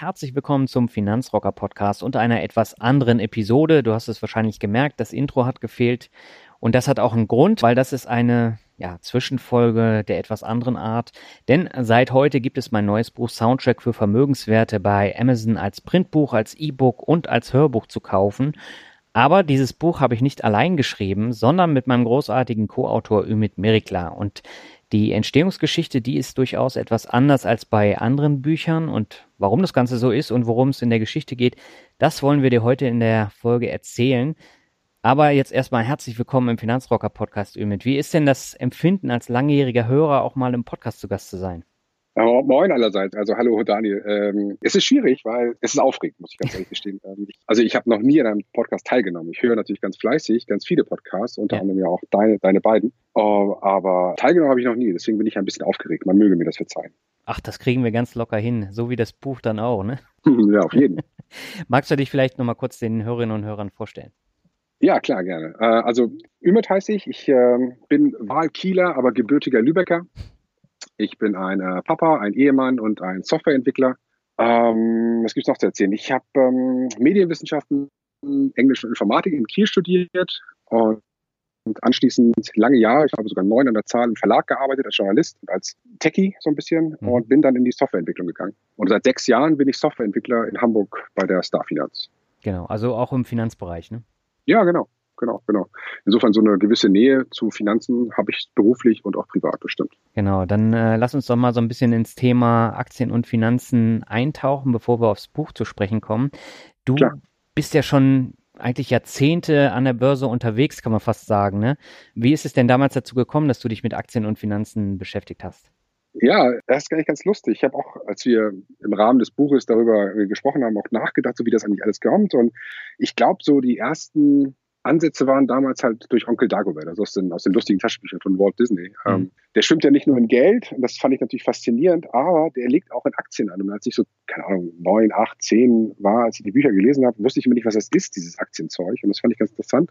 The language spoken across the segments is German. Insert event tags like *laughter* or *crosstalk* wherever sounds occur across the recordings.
herzlich willkommen zum Finanzrocker Podcast und einer etwas anderen Episode. Du hast es wahrscheinlich gemerkt, das Intro hat gefehlt und das hat auch einen Grund, weil das ist eine ja, Zwischenfolge der etwas anderen Art. Denn seit heute gibt es mein neues Buch Soundtrack für Vermögenswerte bei Amazon als Printbuch, als E-Book und als Hörbuch zu kaufen. Aber dieses Buch habe ich nicht allein geschrieben, sondern mit meinem großartigen Co-Autor Ümit Merikla. Und die Entstehungsgeschichte, die ist durchaus etwas anders als bei anderen Büchern und warum das Ganze so ist und worum es in der Geschichte geht, das wollen wir dir heute in der Folge erzählen. Aber jetzt erstmal herzlich willkommen im Finanzrocker Podcast Ümit. Wie ist denn das Empfinden als langjähriger Hörer auch mal im Podcast zu Gast zu sein? Moin allerseits. Also hallo Daniel. Ähm, es ist schwierig, weil es ist aufregend, muss ich ganz ehrlich gestehen. Ähm, also ich habe noch nie an einem Podcast teilgenommen. Ich höre natürlich ganz fleißig, ganz viele Podcasts, unter Ja. anderem ja auch deine, deine beiden. Äh, aber teilgenommen habe ich noch nie. Deswegen bin ich ein bisschen aufgeregt. Man möge mir das verzeihen. Ach, das kriegen wir ganz locker hin, so wie das Buch dann auch, ne? ja, auf jeden. *laughs* Magst du dich vielleicht nochmal kurz den Hörerinnen und Hörern vorstellen? Ja, klar, gerne. Äh, also Ümit heiße ich. Ich ähm, bin Wahlkieler, aber gebürtiger Lübecker. Ich bin ein äh, Papa, ein Ehemann und ein Softwareentwickler. Ähm, was gibt's noch zu erzählen? Ich habe ähm, Medienwissenschaften, Englisch und Informatik in Kiel studiert und, anschließend lange Jahre, ich habe sogar neun an der Zahl, im Verlag gearbeitet als Journalist und als Techie so ein bisschen Mhm. und bin dann in die Softwareentwicklung gegangen. Und seit sechs Jahren bin ich Softwareentwickler in Hamburg bei der Starfinanz. Genau, also auch im Finanzbereich, ne? Ja, genau, genau, genau. Insofern so eine gewisse Nähe zu Finanzen habe ich beruflich und auch privat bestimmt. Genau, dann äh, lass uns doch mal so ein bisschen ins Thema Aktien und Finanzen eintauchen, bevor wir aufs Buch zu sprechen kommen. Du Klar. bist ja schon eigentlich Jahrzehnte an der Börse unterwegs, kann man fast sagen. Ne? Wie ist es denn damals dazu gekommen, dass du dich mit Aktien und Finanzen beschäftigt hast? Ja, das ist nicht ganz lustig. Ich habe auch, als wir im Rahmen des Buches darüber äh, gesprochen haben, auch nachgedacht, so wie das eigentlich alles kommt. Und ich glaube, so die ersten Ansätze waren damals halt durch Onkel Dagobert, also aus den, aus den lustigen Taschenbüchern von Walt Disney. Mhm. Ähm, der schwimmt ja nicht nur in Geld, und das fand ich natürlich faszinierend, aber der legt auch in Aktien an. Und als ich so, keine Ahnung, neun, acht, zehn war, als ich die Bücher gelesen habe, wusste ich immer nicht, was das ist, dieses Aktienzeug. Und das fand ich ganz interessant.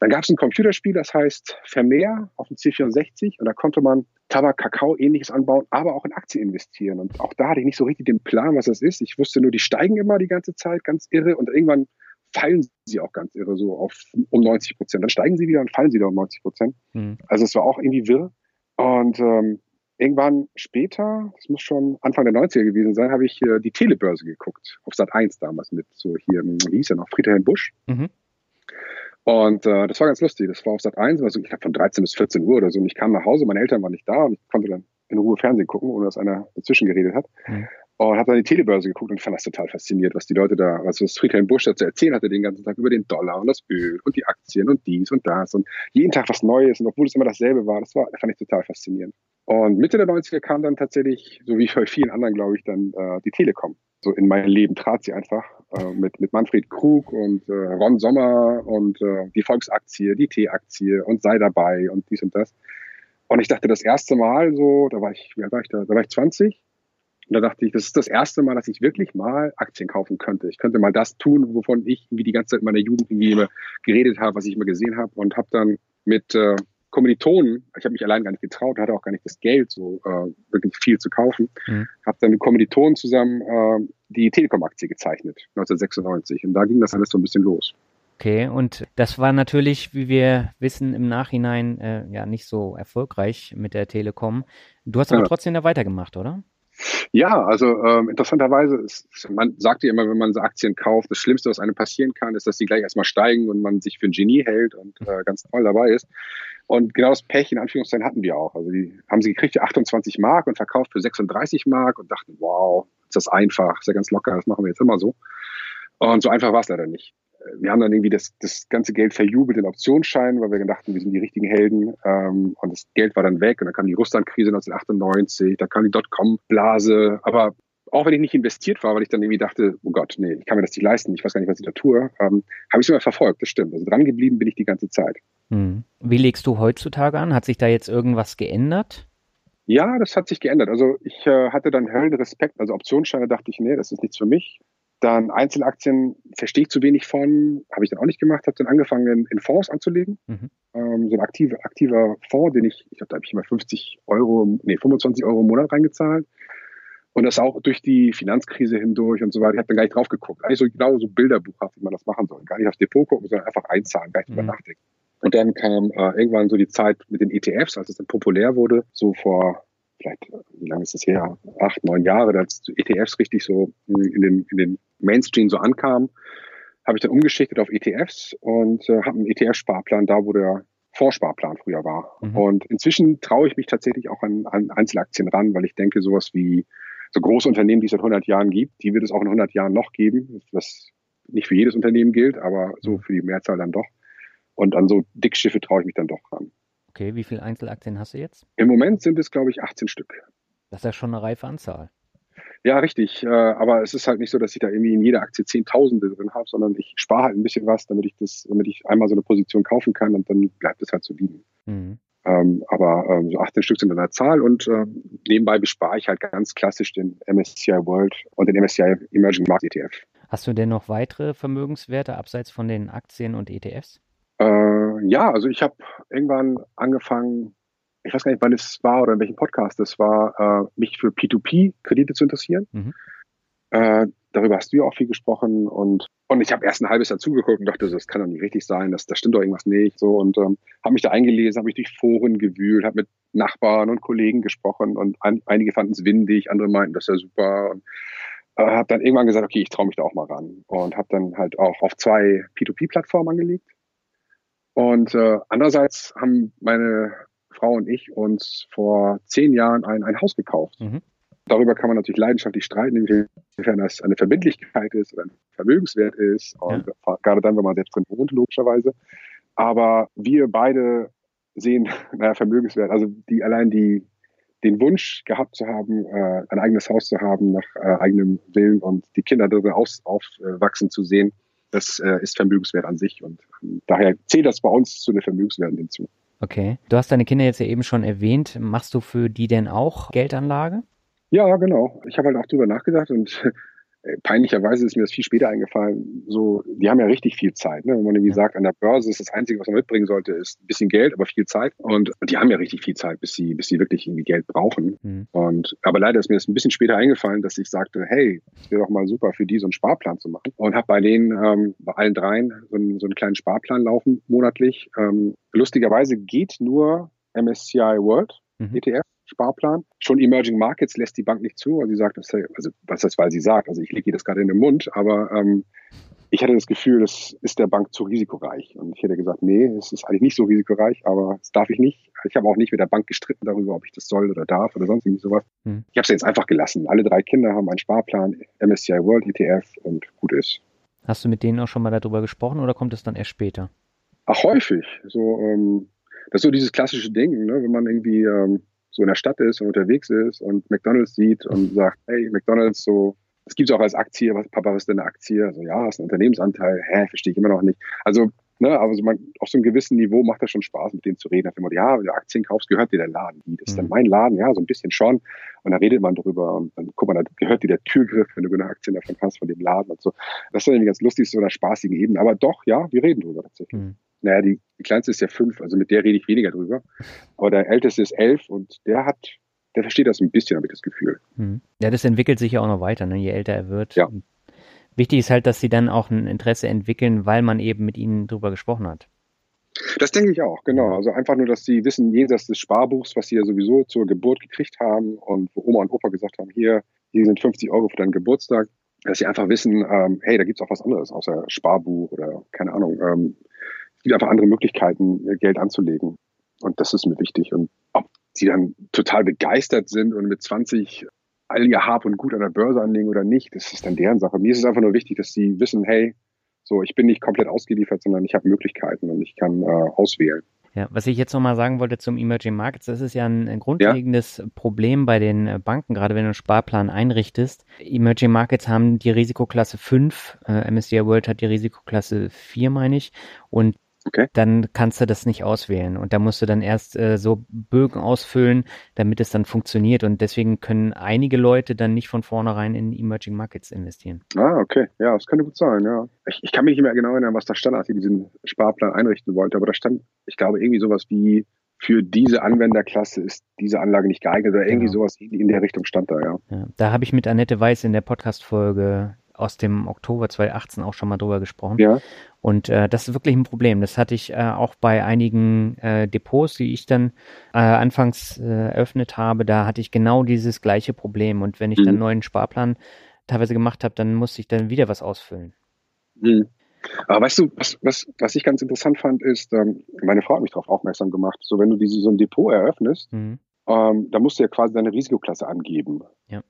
Dann gab es ein Computerspiel, das heißt Vermeer auf dem C64 und da konnte man Tabak, Kakao, ähnliches anbauen, aber auch in Aktien investieren. Und auch da hatte ich nicht so richtig den Plan, was das ist. Ich wusste nur, die steigen immer die ganze Zeit, ganz irre. Und irgendwann fallen sie auch ganz irre, so auf um 90 Prozent. Dann steigen sie wieder und fallen sie wieder um 90 Prozent. Hm. Also es war auch irgendwie wirr. Und ähm, irgendwann später, das muss schon Anfang der 90er gewesen sein, habe ich äh, die Telebörse geguckt, auf Sat 1 damals mit so hier, hm, wie hieß er noch, Friedhelm Busch. Mhm. Und äh, das war ganz lustig. Das war auf Sat 1, also ich glaube von 13 bis 14 Uhr oder so. Und ich kam nach Hause, meine Eltern waren nicht da und ich konnte dann in Ruhe Fernsehen gucken, ohne dass einer dazwischen geredet hat. Mhm. Und habe dann die Telebörse geguckt und fand das total fasziniert, was die Leute da, was Friedhelm Busch da zu erzählen hatte den ganzen Tag über den Dollar und das Öl und die Aktien und dies und das und jeden Tag was Neues und obwohl es immer dasselbe war, das war, fand ich total faszinierend. Und Mitte der 90er kam dann tatsächlich, so wie bei vielen anderen, glaube ich, dann äh, die Telekom. So in mein Leben trat sie einfach äh, mit, mit Manfred Krug und äh, Ron Sommer und äh, die Volksaktie, die T-Aktie und sei dabei und dies und das. Und ich dachte das erste Mal so, da war ich, wie alt war ich da? Da war ich 20. Und da dachte ich, das ist das erste Mal, dass ich wirklich mal Aktien kaufen könnte. Ich könnte mal das tun, wovon ich irgendwie die ganze Zeit in meiner Jugend irgendwie immer geredet habe, was ich immer gesehen habe und habe dann mit äh, Kommilitonen, ich habe mich allein gar nicht getraut, hatte auch gar nicht das Geld, so äh, wirklich viel zu kaufen, Mhm. habe dann mit Kommilitonen zusammen äh, die Telekom-Aktie gezeichnet, 1996. Und da ging das alles so ein bisschen los. Okay, und das war natürlich, wie wir wissen, im Nachhinein äh, ja nicht so erfolgreich mit der Telekom. Du hast aber Ja. trotzdem da weitergemacht, oder? Ja, also ähm, interessanterweise, ist, man sagt ja immer, wenn man so Aktien kauft, das Schlimmste, was einem passieren kann, ist, dass sie gleich erstmal steigen und man sich für ein Genie hält und äh, ganz toll dabei ist. Und genau das Pech in Anführungszeichen hatten wir auch. Also die haben sie gekriegt für 28 Mark und verkauft für 36 Mark und dachten, wow, ist das einfach, ist ja ganz locker, das machen wir jetzt immer so. Und so einfach war es leider nicht wir haben dann irgendwie das, das ganze Geld verjubelt in Optionsscheinen, weil wir dachten, wir sind die richtigen Helden. Ähm, und das Geld war dann weg. Und dann kam die Russland-Krise 1998, da kam die Dotcom-Blase. Aber auch wenn ich nicht investiert war, weil ich dann irgendwie dachte, oh Gott, nee, ich kann mir das nicht leisten, ich weiß gar nicht, was ich da tue, ähm, habe ich es immer verfolgt, das stimmt. Also dran geblieben bin ich die ganze Zeit. Hm. Wie legst du heutzutage an? Hat sich da jetzt irgendwas geändert? Ja, das hat sich geändert. Also ich äh, hatte dann Höllenrespekt. Also Optionsscheine dachte ich, nee, das ist nichts für mich. Dann Einzelaktien verstehe ich zu wenig von, habe ich dann auch nicht gemacht, habe dann angefangen, in, in Fonds anzulegen. Mhm. Ähm, so ein aktive, aktiver Fonds, den ich, ich glaube, da habe ich immer 50 Euro, nee, 25 Euro im Monat reingezahlt. Und das auch durch die Finanzkrise hindurch und so weiter. Ich habe dann gar nicht drauf geguckt. Eigentlich so genau so bilderbuchhaft, wie man das machen soll. Gar nicht aufs Depot gucken, sondern einfach einzahlen, gar nicht drüber mhm. nachdenken. Und dann kam äh, irgendwann so die Zeit mit den ETFs, als es dann populär wurde, so vor vielleicht, wie lange ist das her? Acht, neun Jahre, als ETFs richtig so in den, in den Mainstream so ankam, habe ich dann umgeschichtet auf ETFs und äh, habe einen ETF-Sparplan da, wo der Fondssparplan früher war. Mhm. Und inzwischen traue ich mich tatsächlich auch an, an Einzelaktien ran, weil ich denke, sowas wie so große Unternehmen, die es seit 100 Jahren gibt, die wird es auch in 100 Jahren noch geben, was nicht für jedes Unternehmen gilt, aber so für die Mehrzahl dann doch. Und an so Dickschiffe traue ich mich dann doch ran. Okay, wie viele Einzelaktien hast du jetzt? Im Moment sind es, glaube ich, 18 Stück. Das ist ja schon eine reife Anzahl. Ja, richtig. Äh, aber es ist halt nicht so, dass ich da irgendwie in jeder Aktie Zehntausende drin habe, sondern ich spare halt ein bisschen was, damit ich das, damit ich einmal so eine Position kaufen kann und dann bleibt es halt so liegen. Mhm. Ähm, aber ähm, so 18 Stück sind an der Zahl und ähm, nebenbei bespare ich halt ganz klassisch den MSCI World und den MSCI Emerging Market ETF. Hast du denn noch weitere Vermögenswerte abseits von den Aktien und ETFs? Äh, ja, also ich habe irgendwann angefangen, ich weiß gar nicht, wann es war oder in welchem Podcast es war, äh, mich für P2P-Kredite zu interessieren. Mhm. Äh, darüber hast du ja auch viel gesprochen und, und ich habe erst ein halbes Jahr zugeguckt und dachte, das kann doch nicht richtig sein, das, das stimmt doch irgendwas nicht. So und ähm, habe mich da eingelesen, habe mich durch Foren gewühlt, habe mit Nachbarn und Kollegen gesprochen und ein, einige fanden es windig, andere meinten, das ist ja super. Und, äh, habe dann irgendwann gesagt, okay, ich traue mich da auch mal ran und habe dann halt auch auf zwei P2P-Plattformen angelegt und äh, andererseits haben meine Frau und ich uns vor zehn Jahren ein, ein Haus gekauft. Mhm. Darüber kann man natürlich leidenschaftlich streiten, inwiefern das eine Verbindlichkeit ist oder ein Vermögenswert ist. Und ja. gerade dann, wenn man selbst drin wohnt, logischerweise. Aber wir beide sehen, *laughs* naja, Vermögenswert, also die allein die, den Wunsch gehabt zu haben, äh, ein eigenes Haus zu haben, nach äh, eigenem Willen und die Kinder darin aufwachsen zu sehen, das äh, ist Vermögenswert an sich und ähm, daher zählt das bei uns zu den Vermögenswerten hinzu. Okay. Du hast deine Kinder jetzt ja eben schon erwähnt. Machst du für die denn auch Geldanlage? Ja, genau. Ich habe halt auch drüber nachgedacht und peinlicherweise ist mir das viel später eingefallen. So, die haben ja richtig viel Zeit. Ne? Wenn man irgendwie sagt, an der Börse ist das Einzige, was man mitbringen sollte, ist ein bisschen Geld, aber viel Zeit. Und, und die haben ja richtig viel Zeit, bis sie, bis sie wirklich irgendwie Geld brauchen. Mhm. Und aber leider ist mir das ein bisschen später eingefallen, dass ich sagte, hey, wäre doch mal super für die, so einen Sparplan zu machen. Und habe bei denen, ähm, bei allen dreien, so einen, so einen kleinen Sparplan laufen monatlich. Ähm, lustigerweise geht nur MSCI World mhm. ETF Sparplan. Schon Emerging Markets lässt die Bank nicht zu. Also sie sagt, also was das, weil sie sagt, also ich lege ihr das gerade in den Mund, aber ähm, ich hatte das Gefühl, das ist der Bank zu risikoreich. Und ich hätte gesagt, nee, es ist eigentlich nicht so risikoreich, aber das darf ich nicht. Ich habe auch nicht mit der Bank gestritten darüber, ob ich das soll oder darf oder sonst irgendwie sowas. Hm. Ich habe es jetzt einfach gelassen. Alle drei Kinder haben einen Sparplan, MSCI World ETF und gut ist. Hast du mit denen auch schon mal darüber gesprochen oder kommt es dann erst später? Ach, häufig. So, ähm, das ist so dieses klassische Ding, ne? wenn man irgendwie ähm, so in der Stadt ist und unterwegs ist und McDonalds sieht und sagt, hey, McDonalds, so, das gibt es auch als Aktie, was, Papa, was ist denn eine Aktie? Also ja, hast einen Unternehmensanteil, hä, verstehe ich immer noch nicht. Also, ne, aber so man, auf so einem gewissen Niveau macht das schon Spaß, mit denen zu reden. Immer, ja, wenn du Aktien kaufst, gehört dir der Laden. Wie, das ist dann mhm. mein Laden, ja, so ein bisschen schon. Und dann redet man drüber und dann guck mal, da gehört dir der Türgriff, wenn du genug Aktien davon hast, von dem Laden und so. Das ist dann irgendwie ganz lustig, so einer spaßigen Ebene. Aber doch, ja, wir reden drüber tatsächlich. Mhm naja, die, die kleinste ist ja fünf, also mit der rede ich weniger drüber. Aber der älteste ist elf und der hat, der versteht das ein bisschen, habe ich das Gefühl. Hm. Ja, das entwickelt sich ja auch noch weiter, ne? je älter er wird. Ja. Wichtig ist halt, dass sie dann auch ein Interesse entwickeln, weil man eben mit ihnen drüber gesprochen hat. Das denke ich auch, genau. Also einfach nur, dass sie wissen, jenseits des Sparbuchs, was sie ja sowieso zur Geburt gekriegt haben und wo Oma und Opa gesagt haben, hier, hier sind 50 Euro für deinen Geburtstag, dass sie einfach wissen, ähm, hey, da gibt's auch was anderes außer Sparbuch oder keine Ahnung. Ähm, es gibt einfach andere Möglichkeiten, Geld anzulegen. Und das ist mir wichtig. Und ob sie dann total begeistert sind und mit 20 all ihr Hab und Gut an der Börse anlegen oder nicht, das ist dann deren Sache. Mir ist es einfach nur wichtig, dass sie wissen, hey, so, ich bin nicht komplett ausgeliefert, sondern ich habe Möglichkeiten und ich kann äh, auswählen. Ja, was ich jetzt nochmal sagen wollte zum Emerging Markets, das ist ja ein, ein grundlegendes ja. Problem bei den äh, Banken, gerade wenn du einen Sparplan einrichtest. Emerging Markets haben die Risikoklasse 5, äh, MSCI World hat die Risikoklasse 4, meine ich, und Okay. Dann kannst du das nicht auswählen und da musst du dann erst äh, so Bögen ausfüllen, damit es dann funktioniert und deswegen können einige Leute dann nicht von vornherein in Emerging Markets investieren. Ah, okay. Ja, das könnte gut sein, ja. Ich, ich kann mich nicht mehr genau erinnern, was da stand, als ich diesen Sparplan einrichten wollte, aber da stand, ich glaube, irgendwie sowas wie für diese Anwenderklasse ist diese Anlage nicht geeignet oder irgendwie genau. sowas in der Richtung stand da, ja. ja da habe ich mit Annette Weiß in der Podcast-Folge aus dem Oktober 2018 auch schon mal drüber gesprochen. Ja. Und äh, das ist wirklich ein Problem. Das hatte ich äh, auch bei einigen äh, Depots, die ich dann äh, anfangs äh, eröffnet habe. Da hatte ich genau dieses gleiche Problem. Und wenn ich mhm. dann einen neuen Sparplan teilweise gemacht habe, dann musste ich dann wieder was ausfüllen. Mhm. Aber weißt du, was, was, was ich ganz interessant fand, ist, ähm, meine Frau hat mich darauf aufmerksam gemacht, so wenn du diese, so ein Depot eröffnest, mhm. ähm, da musst du ja quasi deine Risikoklasse angeben. Ja.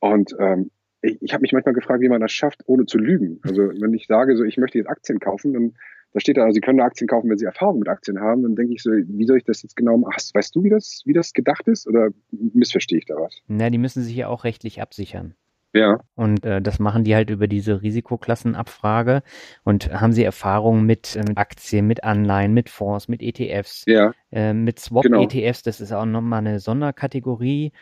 Und ähm, ich, ich habe mich manchmal gefragt, wie man das schafft, ohne zu lügen. Also wenn ich sage, so ich möchte jetzt Aktien kaufen, dann da steht da, also Sie können Aktien kaufen, wenn Sie Erfahrung mit Aktien haben. Dann denke ich so, wie soll ich das jetzt genau machen? Weißt du, wie das, wie das gedacht ist? Oder missverstehe ich da was? Na, die müssen sich ja auch rechtlich absichern. Ja. Und äh, das machen die halt über diese Risikoklassenabfrage und haben sie Erfahrung mit, äh, mit Aktien, mit Anleihen, mit Fonds, mit ETFs, ja. äh, mit Swap-ETFs, genau. das ist auch nochmal eine Sonderkategorie.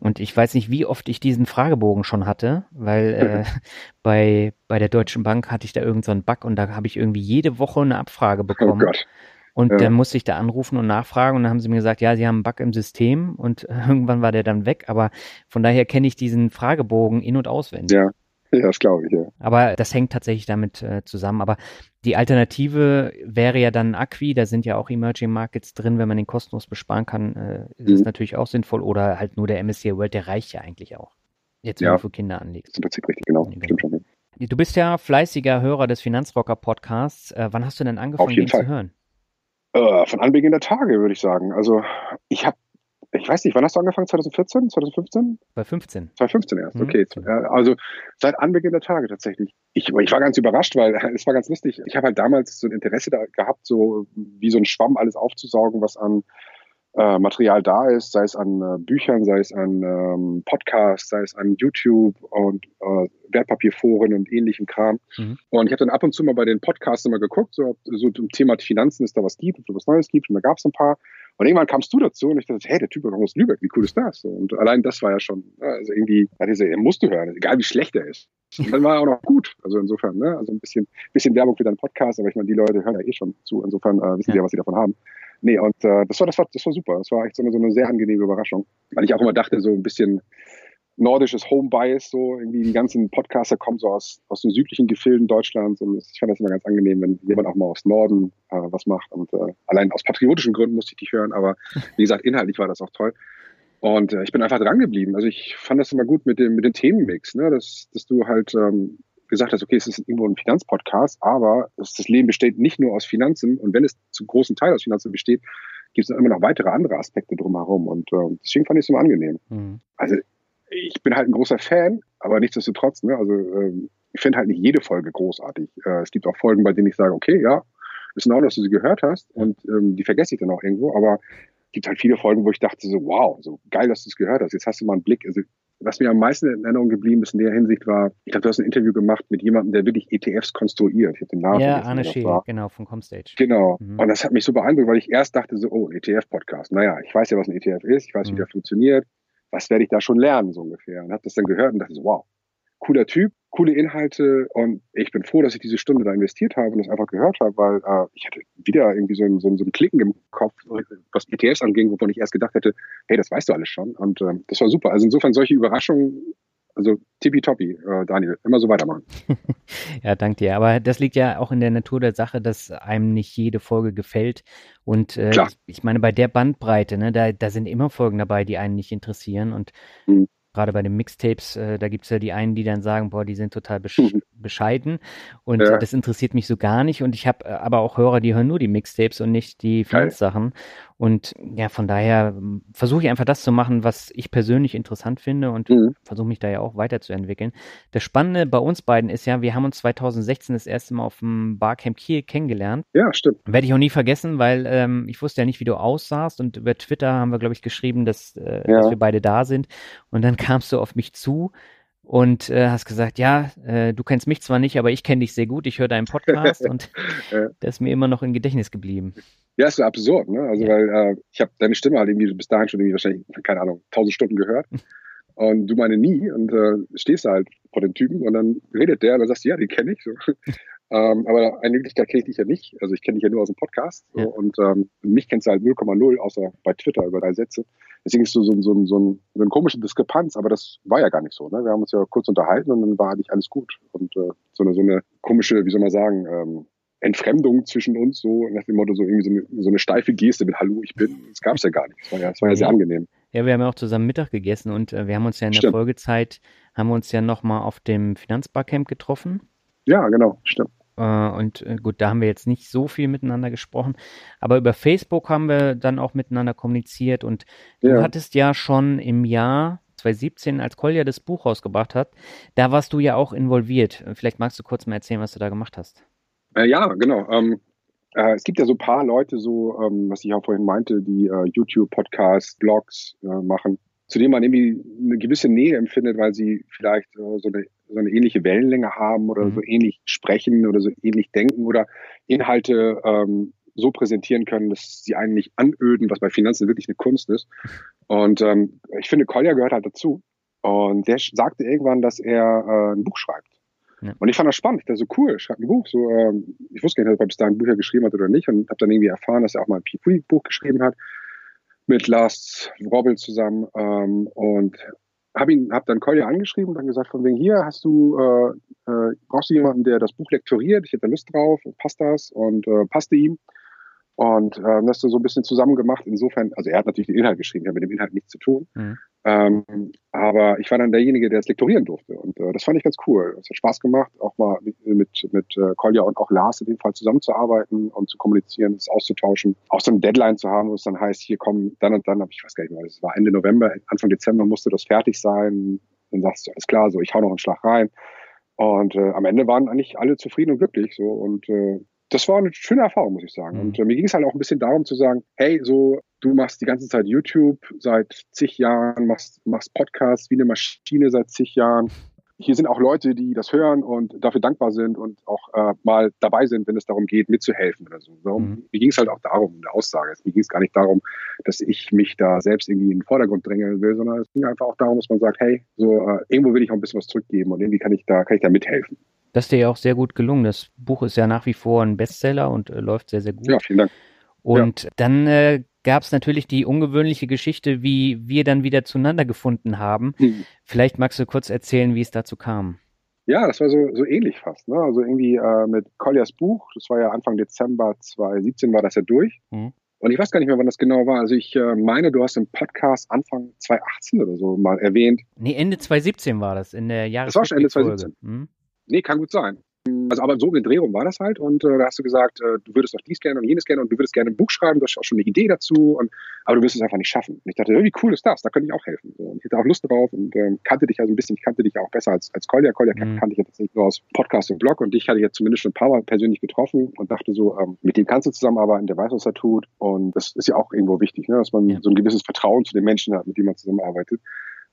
Und ich weiß nicht, wie oft ich diesen Fragebogen schon hatte, weil äh, *laughs* bei, bei der Deutschen Bank hatte ich da irgendeinen so Bug und da habe ich irgendwie jede Woche eine Abfrage oh bekommen. Oh Gott. Und ja. dann musste ich da anrufen und nachfragen und dann haben sie mir gesagt, ja, sie haben einen Bug im System und *laughs* irgendwann war der dann weg. Aber von daher kenne ich diesen Fragebogen in- und auswendig. Ja, ja das glaube ich, ja. Aber das hängt tatsächlich damit äh, zusammen. Aber die Alternative wäre ja dann Acqui, da sind ja auch Emerging Markets drin, wenn man den kostenlos besparen kann, äh, ist mhm. das natürlich auch sinnvoll. Oder halt nur der MSCI World, der reicht ja eigentlich auch. Jetzt, wenn ja. du für Kinder anlegst. Das ist im Prinzip richtig, genau. Ja, Stimmt schon. Du bist ja fleißiger Hörer des Finanzrocker Podcasts. Äh, wann hast du denn angefangen, den Fall. zu hören? Äh, von Anbeginn der Tage, würde ich sagen. Also ich habe, ich weiß nicht, wann hast du angefangen? 2014, 2015? Bei 15. 2015 erst, mhm. okay. Also seit Anbeginn der Tage tatsächlich. Ich, ich war ganz überrascht, weil *laughs* es war ganz lustig. Ich habe halt damals so ein Interesse da gehabt, so wie so ein Schwamm alles aufzusaugen, was an äh, Material da ist, sei es an äh, Büchern, sei es an ähm, Podcasts, sei es an YouTube und äh, Wertpapierforen und ähnlichem Kram. Mhm. Und ich habe dann ab und zu mal bei den Podcasts immer geguckt, so ob so zum Thema Finanzen es da was gibt, ob es was Neues gibt. Und da gab es ein paar. Und irgendwann kamst du dazu und ich dachte, hey, der Typ kommt aus Lübeck, wie cool ist das? Und allein das war ja schon, also irgendwie, er musst du hören, egal wie schlecht er ist. Und dann war er auch noch gut. Also insofern, ne? Also ein bisschen, bisschen Werbung für deinen Podcast, aber ich meine, die Leute hören ja eh schon zu. Insofern äh, wissen ja. sie ja, was sie davon haben. Nee, und äh, das war, das war, das war super. Das war echt so eine, so eine sehr angenehme Überraschung. Weil ich auch immer dachte, so ein bisschen, nordisches Home-Bias, so irgendwie die ganzen Podcaster kommen so aus, aus den südlichen Gefilden Deutschlands und ich fand das immer ganz angenehm, wenn jemand auch mal aus Norden äh, was macht und äh, allein aus patriotischen Gründen musste ich dich hören, aber wie gesagt, inhaltlich war das auch toll. Und äh, ich bin einfach dran geblieben. Also ich fand das immer gut mit dem, mit dem Themenmix, ne? dass, dass du halt ähm, gesagt hast, okay, es ist irgendwo ein Finanzpodcast, aber das Leben besteht nicht nur aus Finanzen und wenn es zu großen Teil aus Finanzen besteht, gibt es immer noch weitere andere Aspekte drumherum und äh, deswegen fand ich es immer angenehm. Mhm. Also ich bin halt ein großer Fan, aber nichtsdestotrotz, ne, also ähm, ich finde halt nicht jede Folge großartig. Äh, es gibt auch Folgen, bei denen ich sage, okay, ja, ist in Ordnung, dass du sie gehört hast und ähm, die vergesse ich dann auch irgendwo, aber es gibt halt viele Folgen, wo ich dachte so, wow, so geil, dass du es gehört hast. Jetzt hast du mal einen Blick. Also was mir am meisten in Erinnerung geblieben ist in der Hinsicht war, ich glaube, du hast ein Interview gemacht mit jemandem, der wirklich ETFs konstruiert. Ich habe den Namen Ja, Arne Schee, genau, von Comstage. Genau. Mhm. Und das hat mich so beeindruckt, weil ich erst dachte so, oh, ETF-Podcast. Naja, ich weiß ja, was ein ETF ist, ich weiß, mhm. wie der funktioniert was werde ich da schon lernen, so ungefähr. Und habe das dann gehört und dachte so, wow, cooler Typ, coole Inhalte und ich bin froh, dass ich diese Stunde da investiert habe und das einfach gehört habe, weil äh, ich hatte wieder irgendwie so ein, so, ein, so ein Klicken im Kopf, was ETFs anging, wovon ich erst gedacht hätte, hey, das weißt du alles schon und äh, das war super. Also insofern solche Überraschungen also tippitoppi, äh, Daniel. Immer so weitermachen. *laughs* ja, danke dir. Aber das liegt ja auch in der Natur der Sache, dass einem nicht jede Folge gefällt. Und äh, ich, ich, meine, bei der Bandbreite, ne, da, da sind immer Folgen dabei, die einen nicht interessieren. Und mhm gerade bei den Mixtapes, äh, da gibt es ja die einen, die dann sagen, boah, die sind total besch mhm. Bescheiden und ja. das interessiert mich so gar nicht. Und ich habe äh, aber auch Hörer, die hören nur die Mixtapes und nicht die Finanzsachen. Und ja, von daher hm, versuche ich einfach das zu machen, was ich persönlich interessant finde und mhm. versuche mich da ja auch weiterzuentwickeln. Das Spannende bei uns beiden ist ja, wir haben uns 2016 das erste Mal auf dem Barcamp Kiel kennengelernt. Ja, stimmt. Werde ich auch nie vergessen, weil ähm, ich wusste ja nicht, wie du aussahst und über Twitter haben wir, glaube ich, geschrieben, dass, äh, ja. dass wir beide da sind. Und dann *laughs* kamst du auf mich zu und äh, hast gesagt, ja, äh, du kennst mich zwar nicht, aber ich kenne dich sehr gut, ich höre deinen Podcast *laughs* und ja. der ist mir immer noch im Gedächtnis geblieben. Ja, ist so absurd, ne? Also ja. weil äh, ich habe deine Stimme halt irgendwie bis dahin schon irgendwie wahrscheinlich, keine Ahnung, tausend Stunden gehört. *laughs* und du meine nie und äh, stehst da halt vor dem Typen und dann redet der und dann sagst du, ja, den kenne ich. So. *laughs* ähm, aber eine Möglichkeit kenne ich dich ja nicht. Also ich kenne dich ja nur aus dem Podcast so, ja. und ähm, mich kennst du halt 0,0, außer bei Twitter über drei Sätze. Deswegen ist so, so, so, so, ein, so eine komische Diskrepanz, aber das war ja gar nicht so. Ne? Wir haben uns ja kurz unterhalten und dann war eigentlich alles gut. Und äh, so, eine, so eine komische, wie soll man sagen, ähm, Entfremdung zwischen uns, so nach dem Motto, so irgendwie so eine, so eine steife Geste mit Hallo, ich bin. Das gab es ja gar nicht. Das war ja, das war ja sehr angenehm. Ja, wir haben ja auch zusammen Mittag gegessen und äh, wir haben uns ja in der stimmt. Folgezeit, haben wir uns ja nochmal auf dem Finanzbarcamp getroffen. Ja, genau, stimmt. Äh, und äh, gut, da haben wir jetzt nicht so viel miteinander gesprochen, aber über Facebook haben wir dann auch miteinander kommuniziert und ja. du hattest ja schon im Jahr 2017, als Kolja das Buch rausgebracht hat, da warst du ja auch involviert. Vielleicht magst du kurz mal erzählen, was du da gemacht hast. Äh, ja, genau. Ähm, äh, es gibt ja so ein paar Leute, so, ähm, was ich auch vorhin meinte, die äh, YouTube, Podcasts, Blogs äh, machen, zu denen man irgendwie eine gewisse Nähe empfindet, weil sie vielleicht äh, so, eine, so eine ähnliche Wellenlänge haben oder mhm. so ähnlich sprechen oder so ähnlich denken oder Inhalte ähm, so präsentieren können, dass sie einen nicht anöden, was bei Finanzen wirklich eine Kunst ist. Und ähm, ich finde, Kolja gehört halt dazu. Und der sagte irgendwann, dass er äh, ein Buch schreibt. Ja. Und ich fand das spannend. Ich dachte so, cool, schreibt ein Buch. So, ähm, ich wusste gar nicht, ob er bis dahin Bücher geschrieben hat oder nicht. Und habe dann irgendwie erfahren, dass er auch mal ein P3-Buch geschrieben hat mit Lars Robbel zusammen. Ähm, und habe ihn, habe dann Kolja angeschrieben und dann gesagt, von wegen hier hast du, äh, äh, brauchst du jemanden, der das Buch lektoriert? Ich hätte Lust drauf, passt das? Und äh, passte ihm. Und äh, das so ein bisschen zusammen gemacht. Insofern, also er hat natürlich den Inhalt geschrieben, ich habe mit dem Inhalt nichts zu tun. Mhm. Ähm, aber ich war dann derjenige, der es lektorieren durfte. Und äh, das fand ich ganz cool. Es hat Spaß gemacht, auch mal mit, mit, mit äh, Kolja und auch Lars in dem Fall zusammenzuarbeiten und zu kommunizieren, es auszutauschen. Auch so eine Deadline zu haben, wo es dann heißt, hier kommen dann und dann, ich weiß gar nicht mehr, das war Ende November, Anfang Dezember musste das fertig sein. Dann sagst du, alles klar, so ich hau noch einen Schlag rein. Und äh, am Ende waren eigentlich alle zufrieden und glücklich. So und äh, das war eine schöne Erfahrung, muss ich sagen. Mhm. Und äh, mir ging es halt auch ein bisschen darum zu sagen, hey, so, du machst die ganze Zeit YouTube seit zig Jahren, machst, machst Podcasts wie eine Maschine seit zig Jahren. Hier sind auch Leute, die das hören und dafür dankbar sind und auch äh, mal dabei sind, wenn es darum geht, mitzuhelfen oder so. so mhm. Mir ging es halt auch darum, eine Aussage. Mir ging es gar nicht darum, dass ich mich da selbst irgendwie in den Vordergrund drängen will, sondern es ging einfach auch darum, dass man sagt, hey, so äh, irgendwo will ich auch ein bisschen was zurückgeben und irgendwie kann ich da, kann ich da mithelfen. Das ist dir ja auch sehr gut gelungen. Das Buch ist ja nach wie vor ein Bestseller und äh, läuft sehr, sehr gut. Ja, vielen Dank. Und ja. dann äh, gab es natürlich die ungewöhnliche Geschichte, wie wir dann wieder zueinander gefunden haben. Hm. Vielleicht magst du kurz erzählen, wie es dazu kam. Ja, das war so, so ähnlich fast. Ne? Also irgendwie äh, mit Colliers Buch, das war ja Anfang Dezember 2017, war das ja durch. Hm. Und ich weiß gar nicht mehr, wann das genau war. Also ich äh, meine, du hast im Podcast Anfang 2018 oder so mal erwähnt. Nee, Ende 2017 war das, in der Jahres Das war schon Ende 2017. Hm? Nee, kann gut sein. Also aber so um den Dreh rum war das halt und äh, da hast du gesagt, äh, du würdest doch dies gerne und jenes gerne und du würdest gerne ein Buch schreiben, du hast auch schon eine Idee dazu, und, aber du wirst es einfach nicht schaffen. Und ich dachte, wie cool ist das? Da könnte ich auch helfen. So, und ich hatte auch Lust drauf und ähm, kannte dich ja so ein bisschen, ich kannte dich ja auch besser als, als Kolja. Kolja mhm. kannte ich jetzt nicht nur aus Podcast und Blog und dich hatte ich jetzt zumindest schon ein paar Mal persönlich getroffen und dachte so, ähm, mit dem kannst du zusammenarbeiten, der weiß, was er tut und das ist ja auch irgendwo wichtig, ne, dass man ja. so ein gewisses Vertrauen zu den Menschen hat, mit denen man zusammenarbeitet.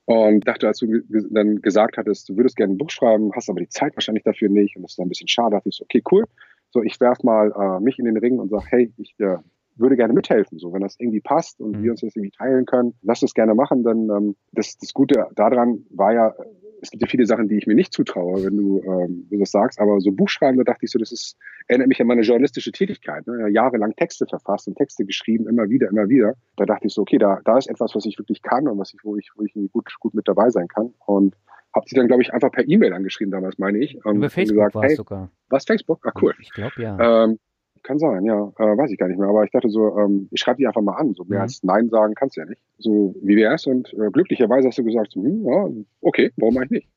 Und dachte, als du dann gesagt hattest, du würdest gerne ein Buch schreiben, hast aber die Zeit wahrscheinlich dafür nicht und das ist ein bisschen schade, dachte ich so, okay, cool. So, ich werf mal äh, mich in den Ring und sag, hey, ich äh, würde gerne mithelfen. So, wenn das irgendwie passt und mhm. wir uns das irgendwie teilen können, lass das gerne machen. Dann ähm, das, das Gute daran war ja, es gibt ja viele Sachen, die ich mir nicht zutraue, wenn du, ähm, du das sagst, aber so Buchschreiben, da dachte ich so, das ist, erinnert mich an meine journalistische Tätigkeit. Ne? Ja, jahrelang Texte verfasst und Texte geschrieben, immer wieder, immer wieder. Da dachte ich so, okay, da, da ist etwas, was ich wirklich kann und was ich, wo ich, wo ich gut, gut mit dabei sein kann. Und habe sie dann, glaube ich, einfach per E-Mail angeschrieben damals, meine ich. Ähm, Über Facebook gesagt, war es hey, sogar. Was, Facebook? Ah, cool. Ich glaube, ja. Ähm, kann sein, ja. Äh, weiß ich gar nicht mehr. Aber ich dachte so, ähm, ich schreibe die einfach mal an. So mehr mhm. als Nein sagen kannst du ja nicht. So, wie wär's? Und äh, glücklicherweise hast du gesagt, so, hm, ja, okay, warum eigentlich nicht?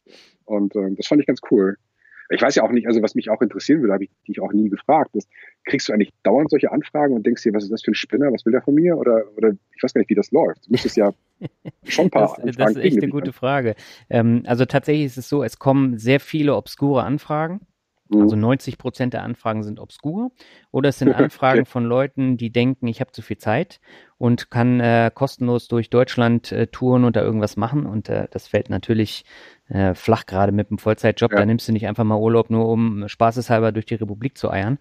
Und äh, das fand ich ganz cool. Ich weiß ja auch nicht, also was mich auch interessieren würde, habe ich dich auch nie gefragt, ist, kriegst du eigentlich dauernd solche Anfragen und denkst dir, was ist das für ein Spinner, was will der von mir? Oder, oder ich weiß gar nicht, wie das läuft. Du müsstest ja *laughs* schon ein paar das, Anfragen Das ist echt eine gute Frage. Ähm, also tatsächlich ist es so, es kommen sehr viele obskure Anfragen. Also 90 mhm. Prozent der Anfragen sind obskur oder es sind *laughs* Anfragen von Leuten, die denken, ich habe zu viel Zeit und kann äh, kostenlos durch Deutschland äh, touren und da irgendwas machen und äh, das fällt natürlich äh, flach gerade mit einem Vollzeitjob. Ja. Da nimmst du nicht einfach mal Urlaub, nur um spaßeshalber durch die Republik zu eiern.